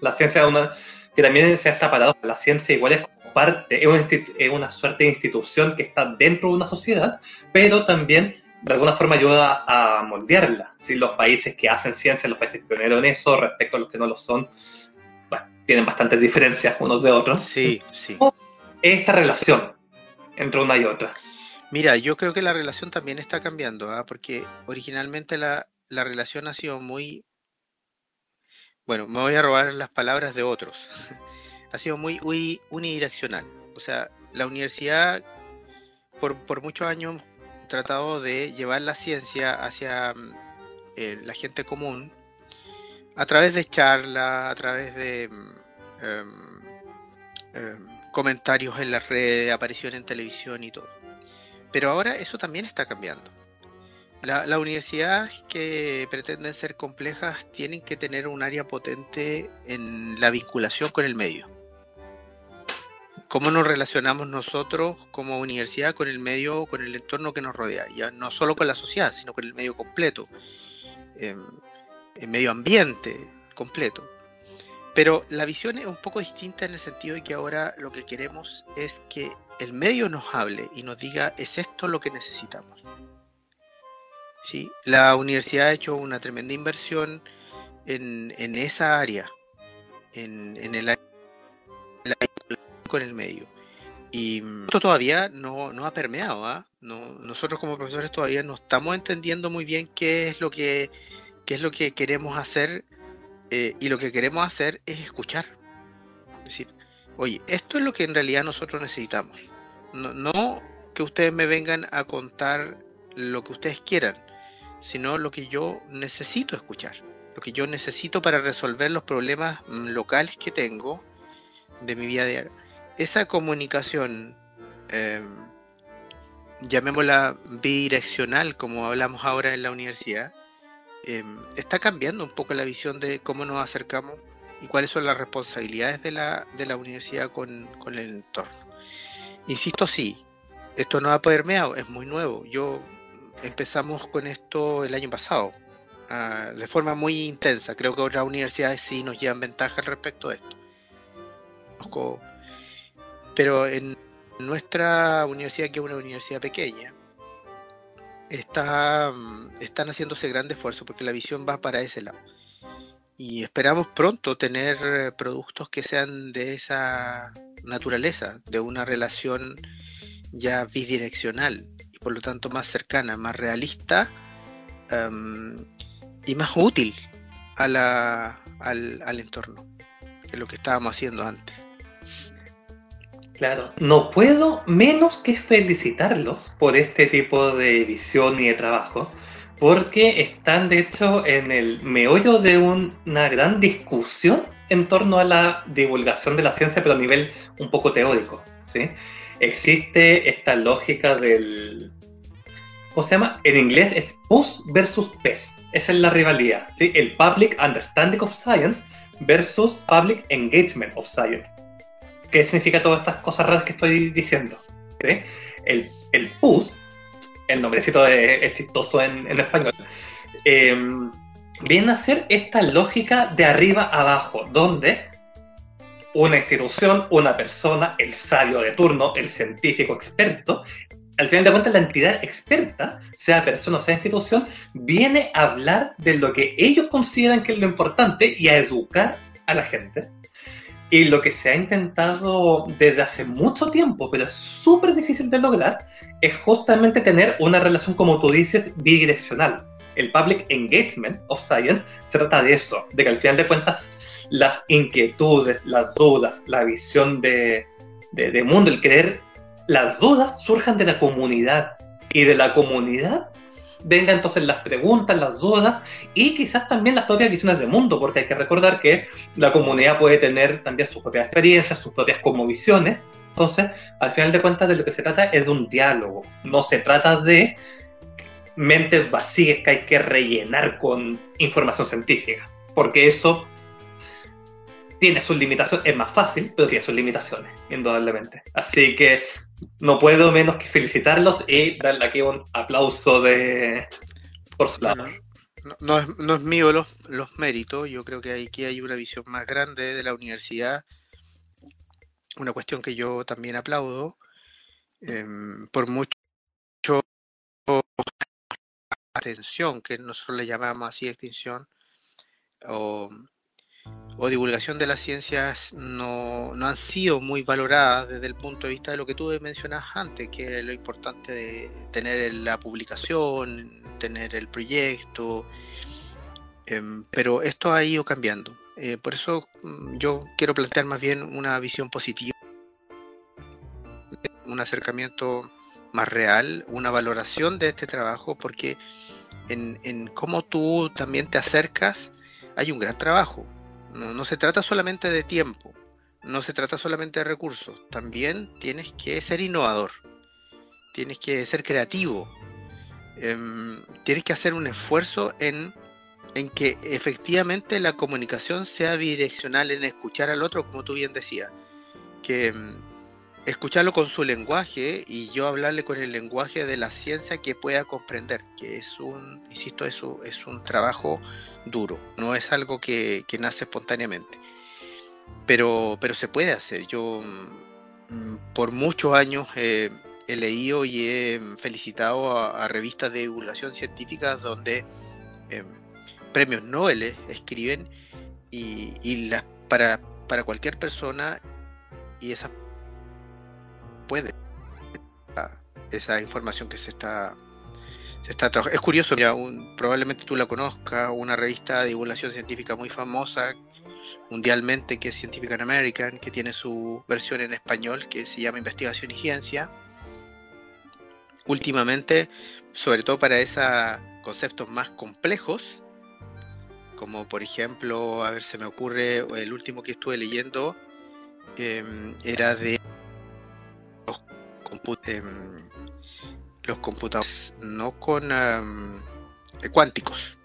La ciencia es una, que también se ha parado. La ciencia igual es parte, es una, es una suerte de institución que está dentro de una sociedad, pero también de alguna forma ayuda a moldearla. ¿sí? Los países que hacen ciencia, los países pioneros en eso, respecto a los que no lo son, tienen bastantes diferencias unos de otros. Sí, sí. Esta relación entre una y otra. Mira, yo creo que la relación también está cambiando, ¿ah? porque originalmente la, la relación ha sido muy... Bueno, me voy a robar las palabras de otros. ha sido muy, unidireccional. O sea, la universidad por, muchos años tratado de llevar la ciencia hacia mm, eh, la gente común a través de charlas, a través de mm, em, em, comentarios en las redes, aparición en televisión y todo. Pero ahora eso también está cambiando. Las la universidades que pretenden ser complejas tienen que tener un área potente en la vinculación con el medio cómo nos relacionamos nosotros como universidad con el medio, con el entorno que nos rodea, ya no solo con la sociedad, sino con el medio completo, em, el medio ambiente completo. Pero la visión es un poco distinta en el sentido de que ahora lo que queremos es que el medio nos hable y nos diga, es esto lo que necesitamos. ¿Sí? La universidad ha hecho una tremenda inversión en, esa área, en, en el área con el medio. Y esto todavía no, no ha permeado. ¿ah? No, nosotros como profesores todavía no estamos entendiendo muy bien qué es lo que, qué es lo que queremos hacer eh, y lo que queremos hacer es escuchar. Es decir, oye, esto es lo que en realidad nosotros necesitamos. No, no que ustedes me vengan a contar lo que ustedes quieran, sino lo que yo necesito escuchar, lo que yo necesito para resolver los problemas mm, locales que tengo de mi vida diaria esa comunicación, em, llamémosla bidireccional, como hablamos ahora en la universidad, em, está cambiando un poco la visión de cómo nos acercamos y cuáles son las responsabilidades de la, de la universidad con, con el entorno. Insisto, sí, esto no ha permeado, es muy nuevo. Yo empezamos con esto el año pasado, ah, de forma muy intensa. Creo que otras universidades sí nos llevan ventaja al respecto de esto. Pero en nuestra universidad, que es una universidad pequeña, está, están haciéndose grandes esfuerzo porque la visión va para ese lado. Y esperamos pronto tener productos que sean de esa naturaleza, de una relación ya bidireccional y por lo tanto más cercana, más realista em, y más útil a la, al, al entorno que lo que estábamos haciendo antes. Claro, no puedo menos que felicitarlos por este tipo de visión y de trabajo, porque están de hecho en el meollo de una gran discusión en torno a la divulgación de la ciencia, pero a nivel un poco teórico. ¿sí? Existe esta lógica del... ¿Cómo se llama? En inglés es PUS versus PES. Esa es la rivalidad. ¿sí? El Public Understanding of Science versus Public Engagement of Science. ¿Qué significa todas estas cosas raras que estoy diciendo? El, el PUS, el nombrecito es chistoso en, español, em, viene a ser esta lógica de arriba abajo, donde una institución, una persona, el sabio de turno, el científico experto, al final de cuentas la entidad experta, sea persona o sea institución, viene a hablar de lo que ellos consideran que es lo importante y a educar a la gente. Y lo que se ha intentado desde hace mucho tiempo, pero es súper difícil de lograr, es justamente tener una relación, como tú dices, bidireccional. El public engagement of science se trata de eso, de que al final de cuentas las inquietudes, las dudas, la visión de, de, mundo, el querer, las dudas surjan de la comunidad y de la comunidad vengan entonces las preguntas, las dudas y quizás también las propias visiones del mundo, porque hay que recordar que la comunidad puede tener también sus propias experiencias, sus propias como visiones. Entonces, al final de cuentas, de lo que se trata es de un diálogo, no se trata de mentes vacías que hay que rellenar con información científica, porque eso tiene sus limitaciones, es más fácil, pero tiene sus limitaciones, indudablemente. Así que no puedo menos que felicitarlos y darle aquí un aplauso de por su lado. No, es, no es mío los, los méritos, yo creo que aquí hay una visión más grande de la universidad, una cuestión que yo también aplaudo, em, por mucho atención, que nosotros le llamamos así extinción, o o divulgación de las ciencias no, han sido muy valoradas desde el punto de vista de lo que tú mencionas antes, que es lo importante de tener la publicación, tener el proyecto, em, pero esto ha ido cambiando. Eh, por eso mm, yo quiero plantear más bien una visión positiva, un acercamiento más real, una valoración de este trabajo, porque en, en cómo tú también te acercas, hay un gran trabajo no, se trata solamente de tiempo, no se trata solamente de recursos, también tienes que ser innovador, tienes que ser creativo, em, tienes que hacer un esfuerzo en, en que efectivamente la comunicación sea bidireccional, en escuchar al otro, como tú bien decías, que em, escucharlo con su lenguaje y yo hablarle con el lenguaje de la ciencia que pueda comprender, que es un, insisto, eso es un trabajo duro, no es algo que, nace espontáneamente. Pero, pero se puede hacer. Yo mm, por muchos años he leído y he felicitado a, revistas de divulgación científica donde em, premios Nobel escriben y, las, para, para cualquier persona y esa puede esa información que se está es curioso, mira, probablemente tú la conozcas, una revista de divulgación científica muy famosa mundialmente que es Scientific American, que tiene su versión en español que se llama Investigación y Ciencia. Últimamente, sobre todo para esos conceptos más complejos, como por ejemplo, a ver, se me ocurre, el último que estuve leyendo em, era de em, los computadores no con cuánticos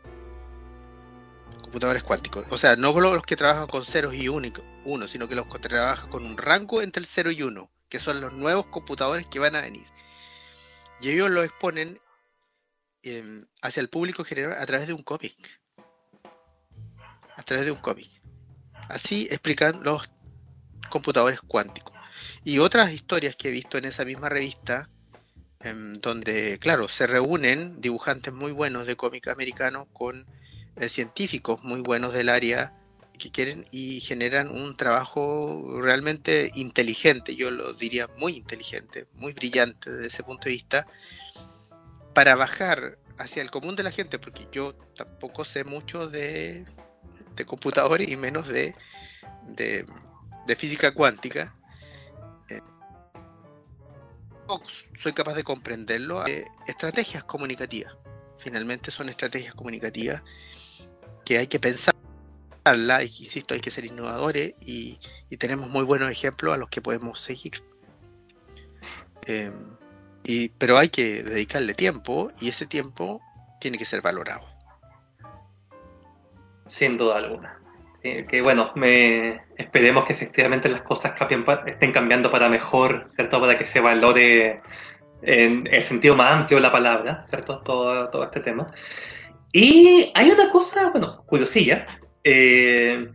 computadores cuánticos o sea no los que trabajan con ceros y único, uno sino que los que trabajan con un rango entre el 0 y 1 que son los nuevos computadores que van a venir y ellos lo exponen em, hacia el público general a través de un cómic. A través de un cómic. Así explican los computadores cuánticos. Y otras historias que he visto en esa misma revista, em, donde, claro, se reúnen dibujantes muy buenos de cómic americano con eh, científicos muy buenos del área que quieren y generan un trabajo realmente inteligente, yo lo diría muy inteligente, muy brillante desde ese punto de vista, para bajar hacia el común de la gente, porque yo tampoco sé mucho de, de computadores y menos de, de, física cuántica. Eh, soy capaz de comprenderlo. Eh, estrategias comunicativas. Finalmente son estrategias comunicativas que hay que pensar insisto, hay que ser innovadores y, tenemos muy buenos ejemplos a los que podemos seguir. Y, pero hay que dedicarle tiempo y ese tiempo tiene que ser valorado. Sin duda alguna. Que bueno, me, esperemos que efectivamente las cosas cambien, estén cambiando para mejor, ¿cierto? Para que se valore en el sentido más amplio de la palabra, ¿cierto? Todo, todo este tema. Y hay una cosa, bueno, curiosilla, eh,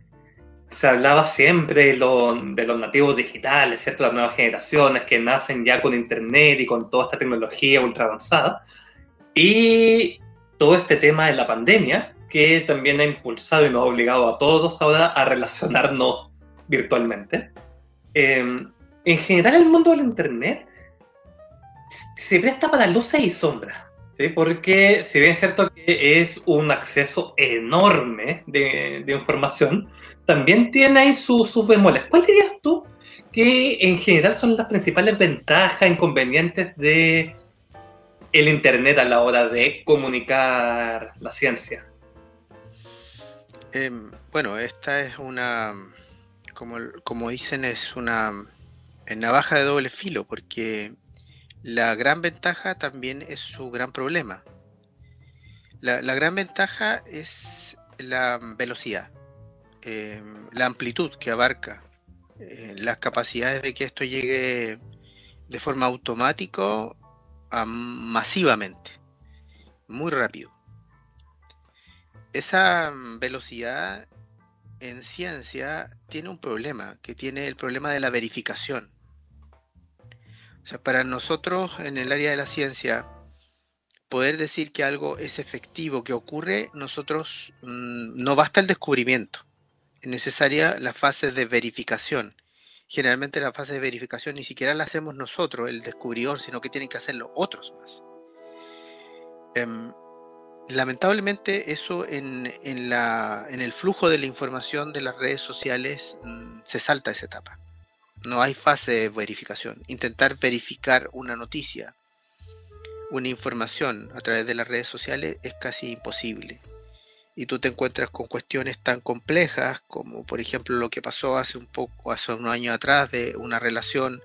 se hablaba siempre de, de, los nativos digitales, ¿cierto? Las nuevas generaciones que nacen ya con Internet y con toda esta tecnología ultra avanzada. Y todo este tema de la pandemia, que también ha impulsado y nos ha obligado a todos ahora a relacionarnos virtualmente. Em, en general, el mundo del Internet se presta para luces y sombras. ¿sí? porque si bien es cierto que es un acceso enorme de, información, también tiene ahí sus, sus bemoles. ¿Cuál dirías tú que en general son las principales ventajas, inconvenientes de el Internet a la hora de comunicar la ciencia? Em, bueno, esta es una, como, dicen, es una navaja de doble filo, porque la gran ventaja también es su gran problema. La, gran ventaja es la velocidad, eh, la amplitud que abarca, eh, las capacidades de que esto llegue de forma automática masivamente, muy rápido. Esa velocidad en ciencia tiene un problema, que tiene el problema de la verificación. O sea, para nosotros en el área de la ciencia, poder decir que algo es efectivo, que ocurre, nosotros mm, no basta el descubrimiento. Es necesaria la fase de verificación. Generalmente la fase de verificación ni siquiera la hacemos nosotros, el descubridor, sino que tienen que hacerlo otros más. Em, lamentablemente eso en, la, en, el flujo de la información de las redes sociales mm, se salta esa etapa. No hay fase de verificación. Intentar verificar una noticia, una información a través de las redes sociales es casi imposible. Y tú te encuentras con cuestiones tan complejas como por ejemplo lo que pasó hace un poco, hace unos años atrás de una relación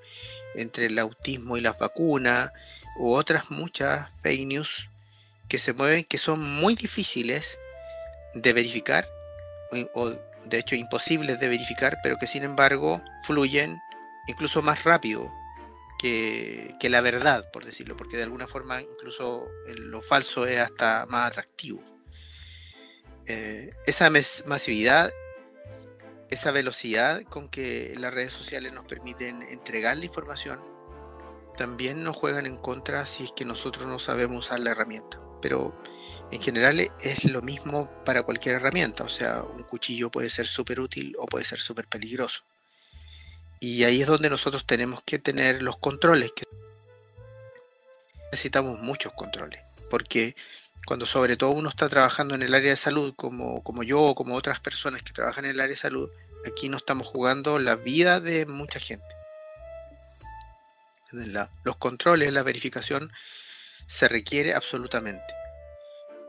entre el autismo y las vacunas, u otras muchas fake news que se mueven que son muy difíciles de verificar o de hecho imposibles de verificar, pero que sin embargo fluyen incluso más rápido que, la verdad, por decirlo, porque de alguna forma incluso lo falso es hasta más atractivo. Eh, esa masividad, esa velocidad con que las redes sociales nos permiten entregar la información, también nos juegan en contra si es que nosotros no sabemos usar la herramienta. Pero en general es lo mismo para cualquier herramienta, o sea, un cuchillo puede ser súper útil o puede ser súper peligroso. Y ahí es donde nosotros tenemos que tener los controles. Necesitamos muchos controles, porque cuando sobre todo uno está trabajando en el área de salud, como, como yo o como otras personas que trabajan en el área de salud, aquí no estamos jugando la vida de mucha gente. los controles, la verificación se requiere absolutamente.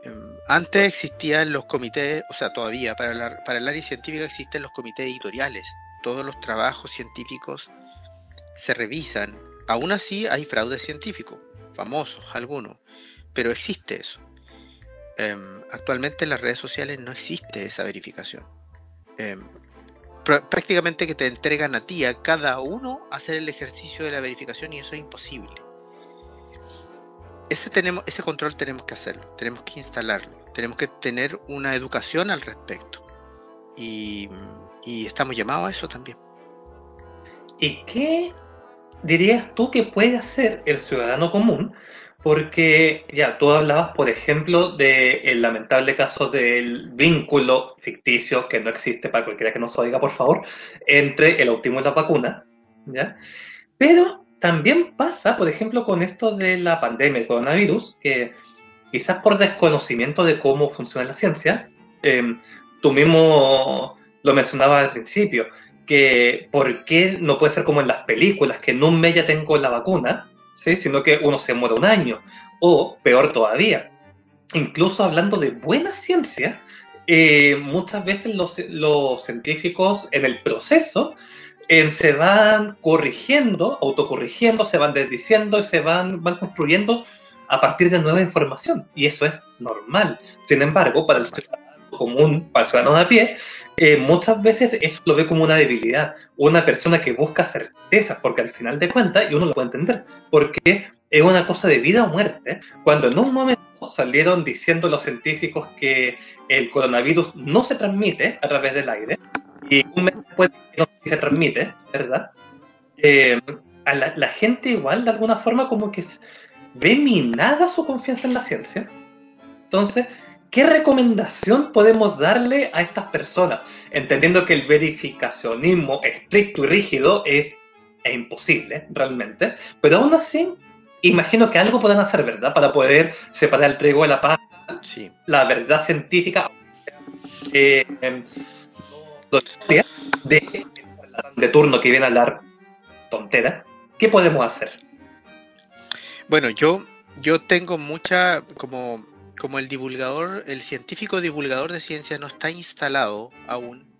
Em, antes existían los comités, o sea, todavía para, para el área científica existen los comités editoriales, todos los trabajos científicos se revisan. Aún así hay fraude científico, famosos algunos, pero existe eso. Em, actualmente en las redes sociales no existe esa verificación. Em, prácticamente que te entregan a ti, a cada uno, hacer el ejercicio de la verificación y eso es imposible. Ese, tenemos, ese control tenemos que hacerlo, tenemos que instalarlo, tenemos que tener una educación al respecto. Y, y estamos llamados a eso también. ¿Y qué dirías tú que puede hacer el ciudadano común? Porque ya tú hablabas, por ejemplo, del lamentable caso del vínculo ficticio que no existe para cualquiera que nos oiga, por favor, entre el autismo y la vacuna. ¿ya? Pero también pasa, por ejemplo, con esto de la pandemia, el coronavirus, que quizás por desconocimiento de cómo funciona la ciencia, eh, tú mismo lo mencionabas al principio, que por qué no puede ser como en las películas, que en un mes ya tengo la vacuna, ¿sí? sino que uno se muere un año, o peor todavía, incluso hablando de buena ciencia, eh, muchas veces los, los, científicos en el proceso eh, se van corrigiendo, autocorrigiendo, se van desdiciendo y se van, van construyendo a partir de nueva información. Y eso es normal. Sin embargo, para el ciudadano común, para el ciudadano de a pie, eh, muchas veces eso lo ve como una debilidad, una persona que busca certezas, porque al final de cuentas, y uno lo puede entender, porque es una cosa de vida o muerte, cuando en un momento salieron diciendo los científicos que el coronavirus no se transmite a través del aire, y un mes después no se transmite, ¿verdad? Eh, a la, la gente igual de alguna forma como que ve minada su confianza en la ciencia. Entonces, ¿qué recomendación podemos darle a estas personas? Entendiendo que el verificacionismo estricto y rígido es, es imposible, realmente, pero aún así, imagino que algo pueden hacer, ¿verdad? Para poder separar el trigo de la paz, Sí. la verdad científica, eh, de, de turno que viene a hablar tontera. ¿Qué podemos hacer? Bueno, yo, yo tengo mucha, como, como el divulgador, el científico divulgador de ciencia no está instalado aún,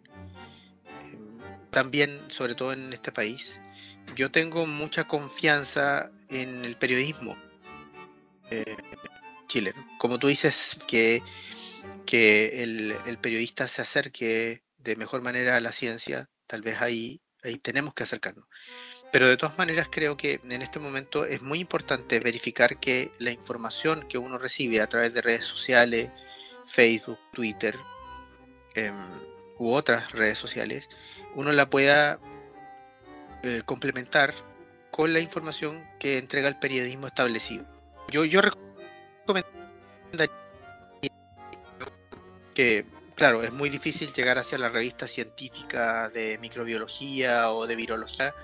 también, sobre todo en este país, yo tengo mucha confianza en el periodismo eh, chileno. Como tú dices, que, que el, periodista se acerque de mejor manera a la ciencia, tal vez ahí, ahí tenemos que acercarnos. Pero de todas maneras creo que en este momento es muy importante verificar que la información que uno recibe a través de redes sociales, Facebook, Twitter eh, u otras redes sociales, uno la pueda eh, complementar con la información que entrega el periodismo establecido. Yo, yo recomendaría que, claro, es muy difícil llegar hacia la revista científica de microbiología o de virología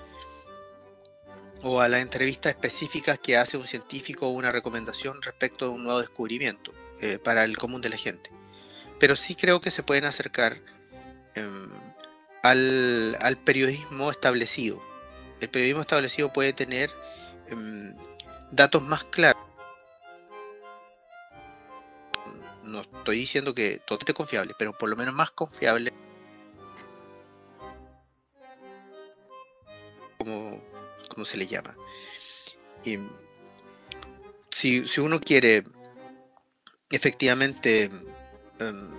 o a las entrevistas específicas que hace un científico o una recomendación respecto a un nuevo descubrimiento eh, para el común de la gente. Pero sí creo que se pueden acercar eh, al, al, periodismo establecido. El periodismo establecido puede tener eh, datos más claros. No estoy diciendo que esté confiable, pero por lo menos más confiable. Como como se le llama. Y si, si uno quiere efectivamente um,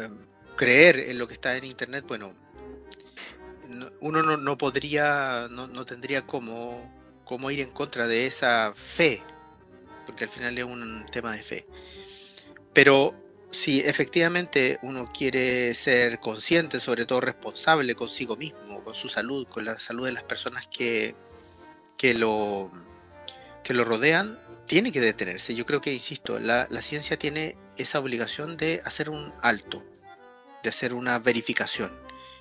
um, creer en lo que está en Internet, bueno, no, uno no, no podría, no, no, tendría cómo, cómo ir en contra de esa fe, porque al final es un tema de fe. Pero si efectivamente uno quiere ser consciente, sobre todo responsable consigo mismo, con su salud, con la salud de las personas que, que lo, que lo rodean tiene que detenerse. Yo creo que, insisto, la, la, ciencia tiene esa obligación de hacer un alto, de hacer una verificación.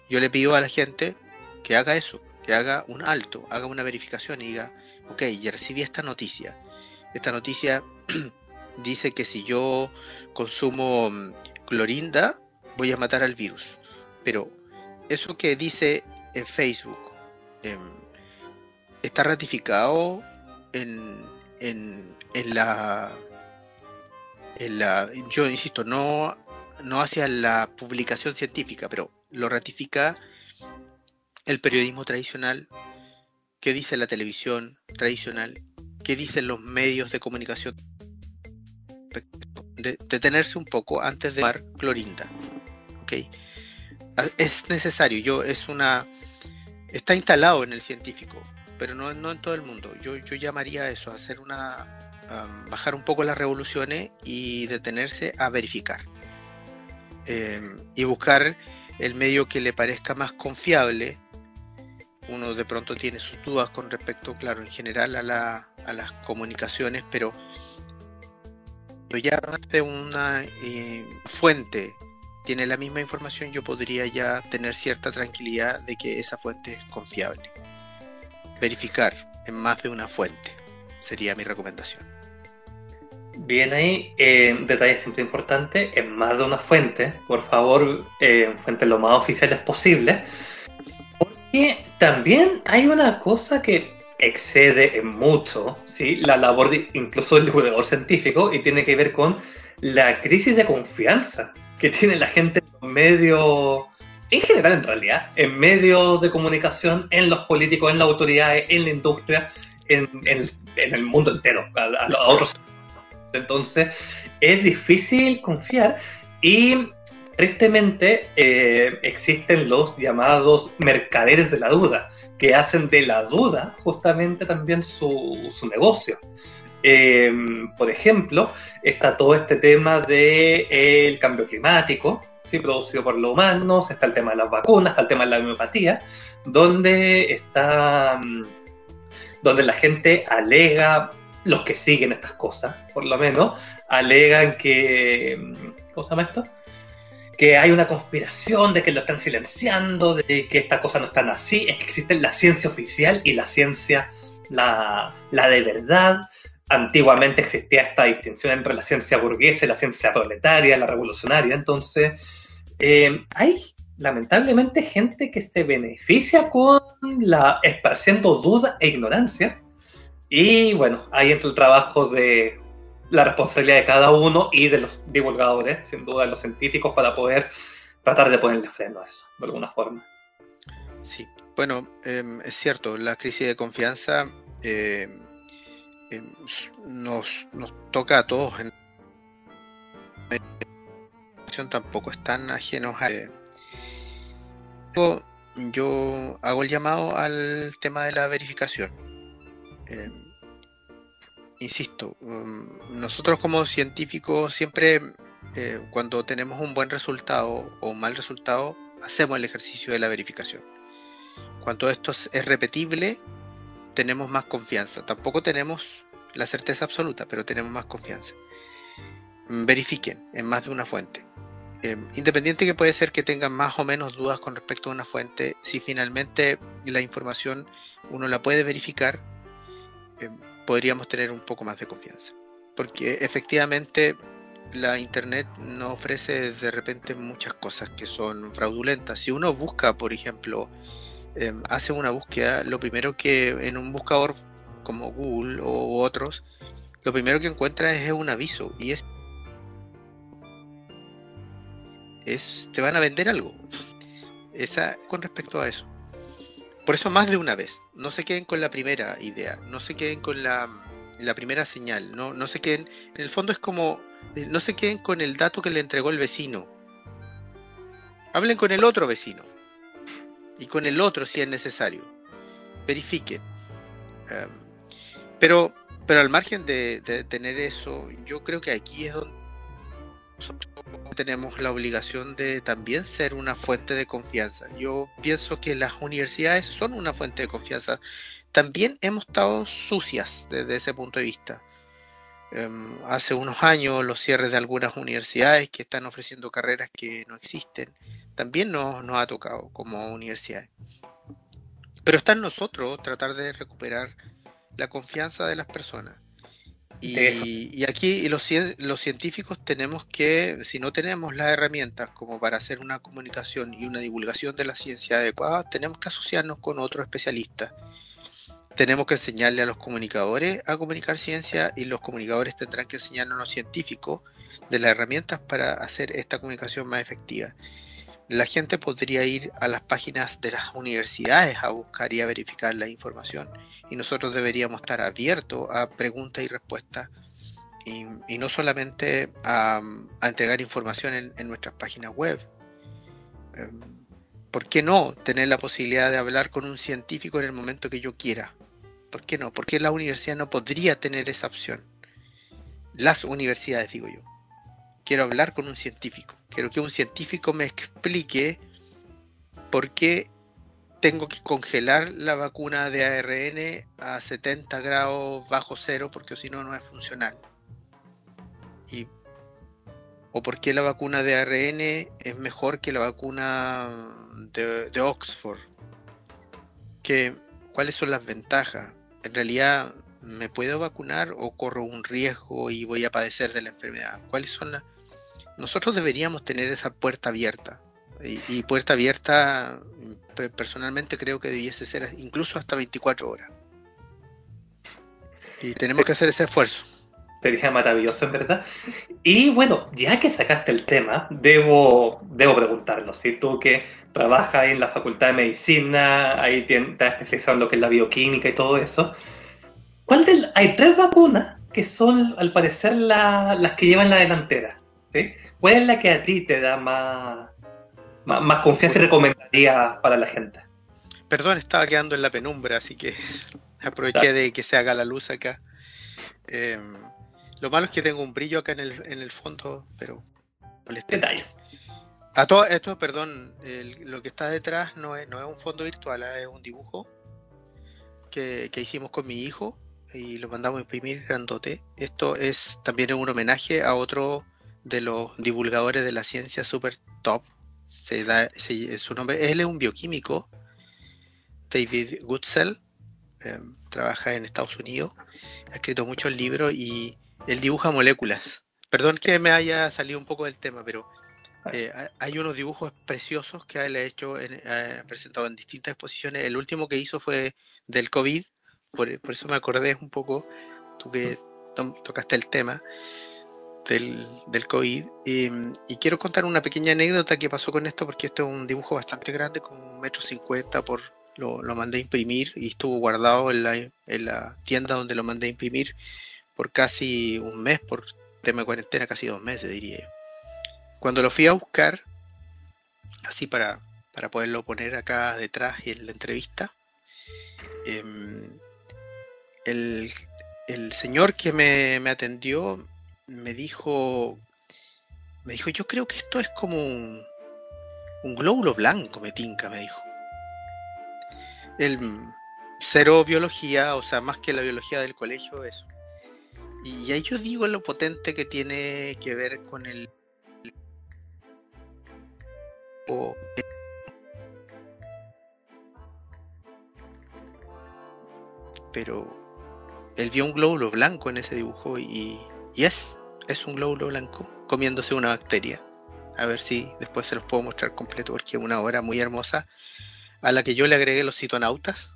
Yo le pido a la gente que haga eso, que haga un alto, haga una verificación y diga, ok, ya recibí esta noticia. Esta noticia dice que si yo consumo clorinda, voy a matar al virus. Pero eso que dice en Facebook, en está ratificado en, en, en, la, en la. Yo insisto, no, no hacia la publicación científica, pero lo ratifica el periodismo tradicional, qué dice la televisión tradicional, qué dicen los medios de comunicación. De, detenerse un poco antes de tomar clorinda. ¿okay? Es necesario, yo es una. Está instalado en el científico pero no, no en todo el mundo. Yo, yo llamaría a eso, a hacer una, bajar un poco las revoluciones y detenerse a verificar. Em, y buscar el medio que le parezca más confiable. Uno de pronto tiene sus dudas con respecto, claro, en general a, las comunicaciones, pero ya de una eh, fuente tiene la misma información, yo podría ya tener cierta tranquilidad de que esa fuente es confiable. Verificar en más de una fuente sería mi recomendación. Bien ahí, eh, detalle siempre importante, en más de una fuente, por favor, eh, fuentes lo más oficiales posible, porque también hay una cosa que excede en mucho ¿sí? la labor incluso del divulgador científico y tiene que ver con la crisis de confianza que tiene la gente en medios, en general en realidad, en medios de comunicación, en los políticos, en las autoridades, en la industria, en, el mundo entero, a otros. Entonces, es difícil confiar y tristemente eh, existen los llamados mercaderes de la duda, que hacen de la duda justamente también su, negocio. Eh, por ejemplo, está todo este tema del el cambio climático, ¿sí? producido por los humanos, está el tema de las vacunas, está el tema de la homeopatía, donde está mm, donde la gente alega los que siguen estas cosas, por lo menos, alegan que. ¿Cómo se llama esto? Que hay una conspiración de que lo están silenciando, de que estas cosas no están así. Es que existe la ciencia oficial y la ciencia, la, de verdad. Antiguamente existía esta distinción entre la ciencia burguesa y la ciencia proletaria, la revolucionaria. Entonces, eh, hay lamentablemente gente que se beneficia con la esparciendo duda e ignorancia y bueno, ahí entra el trabajo de la responsabilidad de cada uno y de los divulgadores, sin duda de los científicos, para poder tratar de ponerle freno a eso, de alguna forma. Sí, bueno, em, es cierto, la crisis de confianza em, em, nos, nos, toca a todos. En... Tampoco están ajenos a... Yo hago el llamado al tema de la verificación eh, insisto, um, nosotros como científicos siempre eh, cuando tenemos un buen resultado o un mal resultado, hacemos el ejercicio de la verificación. Cuando esto es repetible, tenemos más confianza. Tampoco tenemos la certeza absoluta, pero tenemos más confianza. Mm, verifiquen en más de una fuente. Eh, independiente que puede ser que tengan más o menos dudas con respecto a una fuente, si finalmente la información uno la puede verificar, eh, podríamos tener un poco más de confianza. Porque efectivamente la Internet nos ofrece de repente muchas cosas que son fraudulentas. Si uno busca, por ejemplo, em, hace una búsqueda, lo primero que en un buscador como Google o otros, lo primero que encuentra es un aviso y es, es te van a vender algo. Esa con respecto a eso. Por eso más de una vez. No se queden con la primera idea, no se queden con la, primera señal, no, no se queden. En el fondo es como, eh, no se queden con el dato que le entregó el vecino. Hablen con el otro vecino. Y con el otro si es necesario. Verifiquen. Em, pero, pero al margen de, de tener eso, yo creo que aquí es donde nosotros tenemos la obligación de también ser una fuente de confianza. Yo pienso que las universidades son una fuente de confianza. También hemos estado sucias desde ese punto de vista. Em, hace unos años los cierres de algunas universidades que están ofreciendo carreras que no existen, también nos, nos ha tocado como universidades. Pero está en nosotros tratar de recuperar la confianza de las personas. Y, aquí los, los científicos tenemos que, si no tenemos las herramientas como para hacer una comunicación y una divulgación de la ciencia adecuada, tenemos que asociarnos con otros especialistas. Tenemos que enseñarle a los comunicadores a comunicar ciencia y los comunicadores tendrán que enseñarnos a los científicos de las herramientas para hacer esta comunicación más efectiva la gente podría ir a las páginas de las universidades a buscar y a verificar la información y nosotros deberíamos estar abiertos a preguntas y respuestas y, no solamente a, entregar información en, nuestras páginas web. Em, ¿Por qué no tener la posibilidad de hablar con un científico en el momento que yo quiera? ¿Por qué no? ¿Por qué la universidad no podría tener esa opción? las universidades, digo yo. Quiero hablar con un científico. Quiero que un científico me explique por qué tengo que congelar la vacuna de ARN a 70 grados bajo cero porque si no no es funcional. Y, o por qué la vacuna de ARN es mejor que la vacuna de, Oxford. Que, ¿Cuáles son las ventajas? En realidad, ¿me puedo vacunar o corro un riesgo y voy a padecer de la enfermedad? ¿Cuáles son las... Nosotros deberíamos tener esa puerta abierta. Y, puerta abierta, personalmente creo que debiese ser incluso hasta 24 horas. Y tenemos que hacer ese esfuerzo. Sería maravilloso, en verdad. Y bueno, ya que sacaste el tema, debo, debo. Si tú que trabajas en la Facultad de Medicina, ahí te, has especializado en lo que es la bioquímica y todo eso, ¿cuál de, hay tres vacunas que son, al parecer, las que llevan la delantera? ¿Cuál es la que a ti te da más, más, confianza y recomendaría para la gente. Perdón, estaba quedando en la penumbra, así que aproveché de que se haga la luz acá. Em, lo malo es que tengo un brillo acá en el, en el fondo, pero Detalles. A todo esto, perdón, lo que está detrás no es, no es un fondo virtual, es un dibujo que, que, hicimos con mi hijo y lo mandamos a imprimir grandote. Esto es también un homenaje a otro de los divulgadores de la ciencia super top se da su nombre. Él es un bioquímico, David Goodsell, em, trabaja en Estados Unidos, ha escrito muchos libros y él dibuja moléculas. Perdón que me haya salido un poco del tema, pero eh, hay unos dibujos preciosos que él ha hecho, ha presentado en distintas exposiciones. El último que hizo fue del COVID, por, por eso me acordé un poco, tú que tocaste el tema del, del COVID. Y, quiero contar una pequeña anécdota que pasó con esto, porque esto es un dibujo bastante grande, con un metro cincuenta por lo, lo, mandé a imprimir y estuvo guardado en la, en la tienda donde lo mandé a imprimir por casi un mes, por tema de cuarentena, casi dos meses diría yo. Cuando lo fui a buscar, así para, para poderlo poner acá detrás en la entrevista, em, el, el, señor que me, me, atendió me dijo, me dijo, yo creo que esto es como un, glóbulo blanco, me tinca, me dijo. El cero biología, o sea, más que la biología del colegio, eso. Y ahí yo digo lo potente que tiene que ver con el... Pero él vio un glóbulo blanco en ese dibujo y, y es es un glóbulo blanco comiéndose una bacteria. A ver si después se los puedo mostrar completo porque es una obra muy hermosa a la que yo le agregué los citonautas.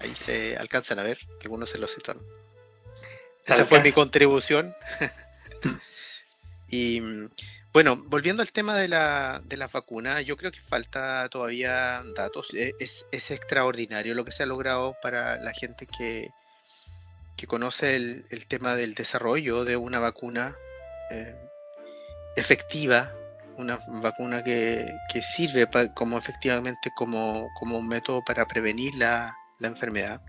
Ahí se alcanzan a ver, algunos se los citan. Esa fue mi contribución. y bueno, volviendo al tema de la, de la vacuna, yo creo que falta todavía datos. E, es, es extraordinario lo que se ha logrado para la gente que, que conoce el, tema del desarrollo de una vacuna eh, efectiva, una vacuna que, sirve como efectivamente como, como, un método para prevenir la, enfermedad.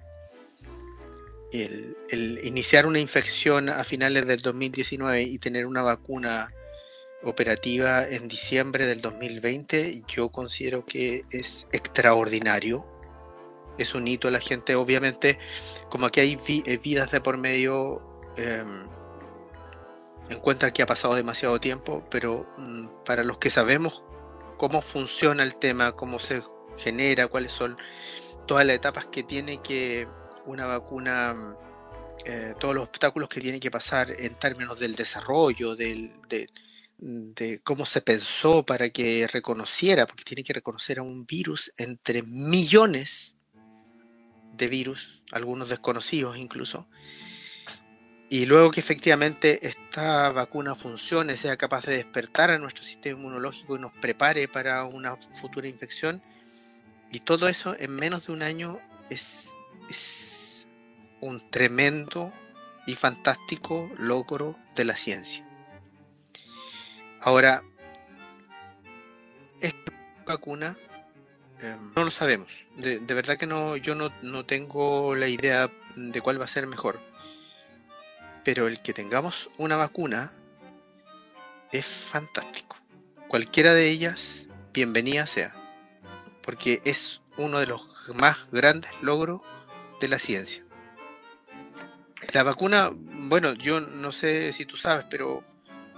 El, el, iniciar una infección a finales del 2019 y tener una vacuna operativa en diciembre del 2020, yo considero que es extraordinario es un hito. La gente, obviamente, como aquí hay eh, vidas de por medio, eh, encuentran que ha pasado demasiado tiempo, pero mm, para los que sabemos cómo funciona el tema, cómo se genera, cuáles son todas las etapas que tiene que una vacuna, eh, todos los obstáculos que tiene que pasar en términos del desarrollo, del, de, de cómo se pensó para que reconociera, porque tiene que reconocer a un virus entre millones virus, algunos desconocidos incluso, y luego que efectivamente esta vacuna funcione, sea capaz de despertar a nuestro sistema inmunológico y nos prepare para una futura infección, y todo eso en menos de un año es un tremendo y fantástico logro de la ciencia. Ahora, esta vacuna Em, no lo sabemos. De, verdad que no, yo no, no, tengo la idea de cuál va a ser mejor. pero el que tengamos una vacuna es fantástico. Cualquiera de ellas, bienvenida sea, porque es uno de los más grandes logros de la ciencia. La vacuna, bueno, yo no sé si tú sabes, pero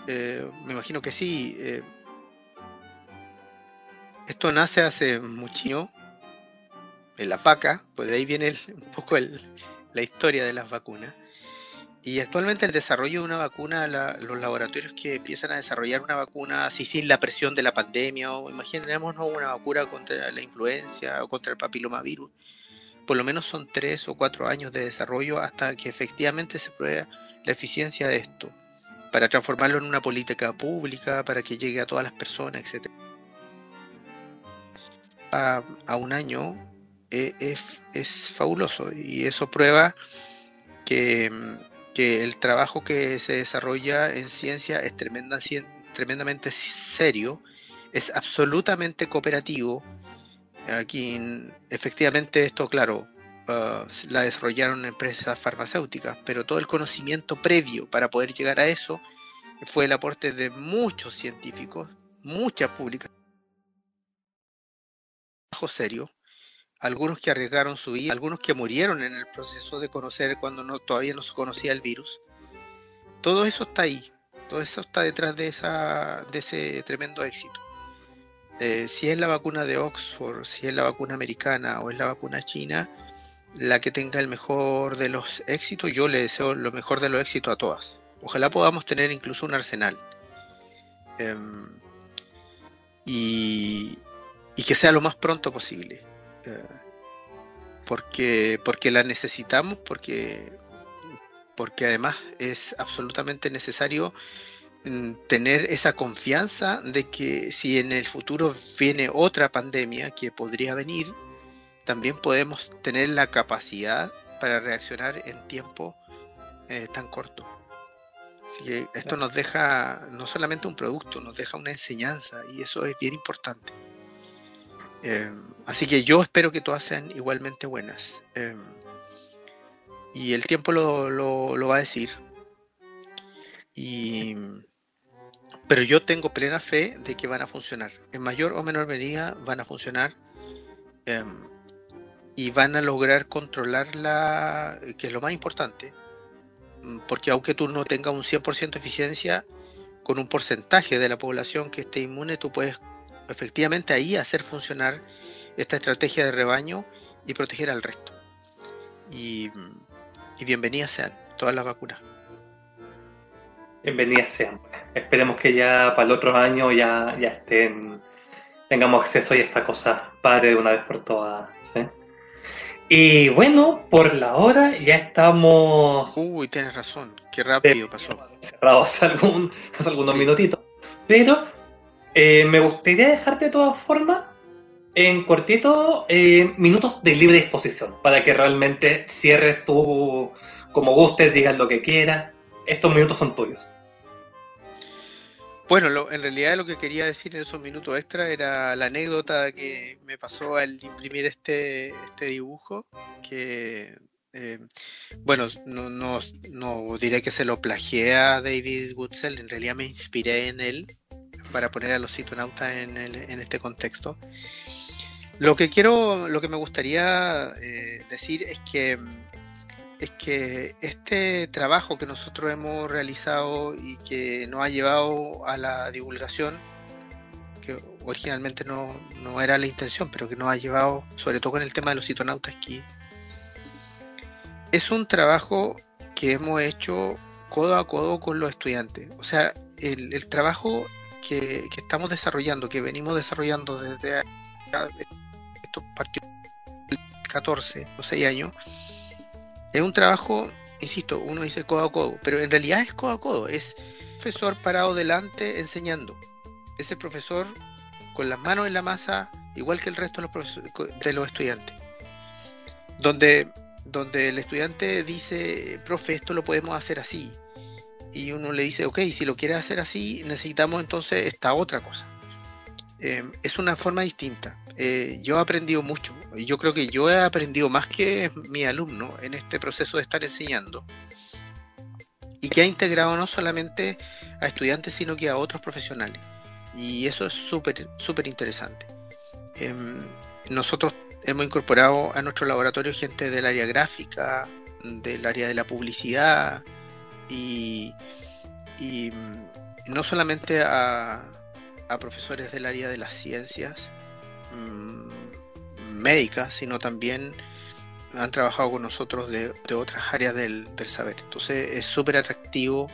eh, me imagino que sí. Eh, esto nace hace mucho en la PACA, pues de ahí viene un poco la historia de las vacunas. Y actualmente el desarrollo de una vacuna, los laboratorios que empiezan a desarrollar una vacuna así sin la presión de la pandemia, o imaginémonos una vacuna contra la influencia o contra el papilomavirus, por lo menos son tres o cuatro años de desarrollo hasta que efectivamente se pruebe la eficiencia de esto, para transformarlo en una política pública, para que llegue a todas las personas, etc. A, un año eh, es, fabuloso. Y eso prueba que, que, el trabajo que se desarrolla en ciencia es tremenda, tremendamente serio, es absolutamente cooperativo. Aquí, efectivamente, esto, claro, uh, la desarrollaron empresas farmacéuticas, pero todo el conocimiento previo para poder llegar a eso fue el aporte de muchos científicos, muchas publicaciones, serio, algunos que arriesgaron su vida, algunos que murieron en el proceso de conocer cuando no, todavía no se conocía el virus. Todo eso está ahí, todo eso está detrás de, esa, de ese tremendo éxito. Eh, si es la vacuna de Oxford, si es la vacuna americana o es la vacuna china, la que tenga el mejor de los éxitos, yo le deseo lo mejor de los éxitos a todas. Ojalá podamos tener incluso un arsenal. Em, y, que sea lo más pronto posible. Eh, porque, porque la necesitamos, porque, porque además es absolutamente necesario tener esa confianza de que si en el futuro viene otra pandemia que podría venir, también podemos tener la capacidad para reaccionar en tiempo eh, tan corto. Así que esto nos deja no solamente un producto, nos deja una enseñanza y eso es bien importante. Em, así que yo espero que todas sean igualmente buenas. Em, y el tiempo lo, lo, va a decir. Y pero yo tengo plena fe de que van a funcionar. En mayor o menor medida van a funcionar em, y van a lograr controlarla, que es lo más importante. Mm, porque aunque tú no tengas un 100% de eficiencia, con un porcentaje de la población que esté inmune, tú puedes efectivamente ahí hacer funcionar esta estrategia de rebaño y proteger al resto. Y, y bienvenidas sean todas las vacunas. Bienvenidas sean. Esperemos que ya para el otro año ya, ya estén, tengamos acceso a esta cosa padre de una vez por todas. Y bueno, por la hora ya estamos. Uy, tienes razón, qué rápido pasó. Cerrados algún, hace algunos minutitos. Pero eh, me gustaría dejarte de todas formas en cortito eh, minutos de libre disposición para que realmente cierres tú como gustes, digas lo que quieras. Estos minutos son tuyos. Bueno, en realidad lo que quería decir en esos minutos extra era la anécdota que me pasó al imprimir este, este dibujo, que, eh, bueno, no, no, diré que se lo plagié a David Woodsell, en realidad me inspiré en él para poner a los citonautas en, en este contexto. Lo que quiero, lo que me gustaría eh, decir es que es que este trabajo que nosotros hemos realizado y que nos ha llevado a la divulgación, que originalmente no, era la intención, pero que nos ha llevado, sobre todo con el tema de los citonautas aquí, es un trabajo que hemos hecho codo a codo con los estudiantes. O sea, el, trabajo que, que, estamos desarrollando, que venimos desarrollando desde estos partidos 14 o 6 años, es un trabajo, insisto, uno dice codo a codo, pero en realidad es codo a codo, es profesor parado delante enseñando. Es el profesor con las manos en la masa, igual que el resto de los, de los estudiantes. Donde, donde el estudiante dice, profe, esto lo podemos hacer así. Y uno le dice, ok, si lo quiere hacer así, necesitamos entonces esta otra cosa. Eh, es una forma distinta. Eh, yo he aprendido mucho. Yo creo que yo he aprendido más que mi alumno en este proceso de estar enseñando. y que ha integrado no solamente a estudiantes, sino que a otros profesionales. Y eso es súper, súper interesante. Em, nosotros hemos incorporado a nuestro laboratorio gente del área gráfica, del área de la publicidad y, mm, no solamente a, profesores del área de las ciencias mm, médicas, sino también han trabajado con nosotros de, otras áreas del, saber. Entonces es súper atractivo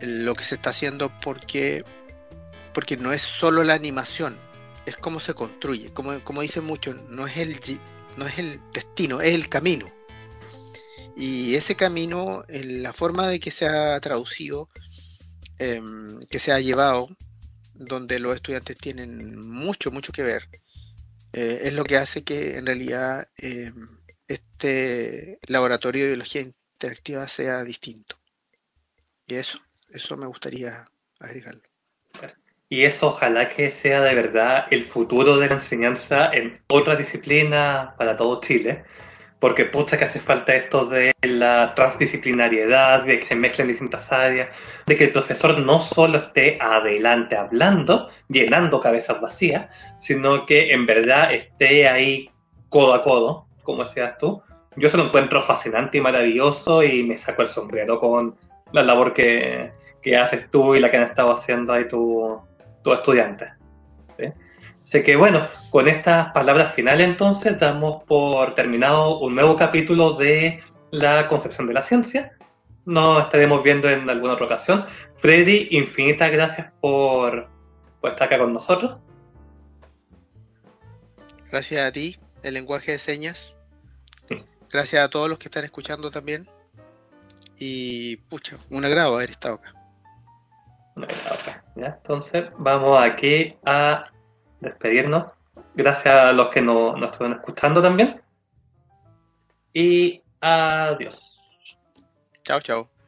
lo que se está haciendo porque, porque no es solo la animación, es cómo se construye. Como, como dicen muchos, no no es el destino, es el camino. Y ese camino, en la forma de que se ha traducido, em, que se ha llevado, donde los estudiantes tienen mucho, mucho que ver, eh, es lo que hace que en realidad em, este laboratorio de biología interactiva sea distinto. Y eso, eso me gustaría agregarlo. Y eso ojalá que sea de verdad el futuro de la enseñanza en otras disciplinas para todo Chile, porque pucha que hace falta esto de la transdisciplinariedad, de que se mezclen distintas áreas, de que el profesor no solo esté adelante hablando, llenando cabezas vacías, sino que en verdad esté ahí codo a codo, como decías tú. Yo se lo encuentro fascinante y maravilloso y me saco el sombrero con la labor que, que haces tú y la que han estado haciendo ahí tu, tus estudiantes. Así que bueno, con estas palabras finales entonces damos por terminado un nuevo capítulo de la concepción de la ciencia. Nos estaremos viendo en alguna otra ocasión. Freddy, infinitas gracias por, estar acá con nosotros. Gracias a ti, el lenguaje de señas. Gracias a todos los que están escuchando también. Y pucha, un agrado haber estado acá. Entonces vamos aquí a despedirnos. Gracias a los que nos, nos estuvieron escuchando también. Y adiós. Chao, chao.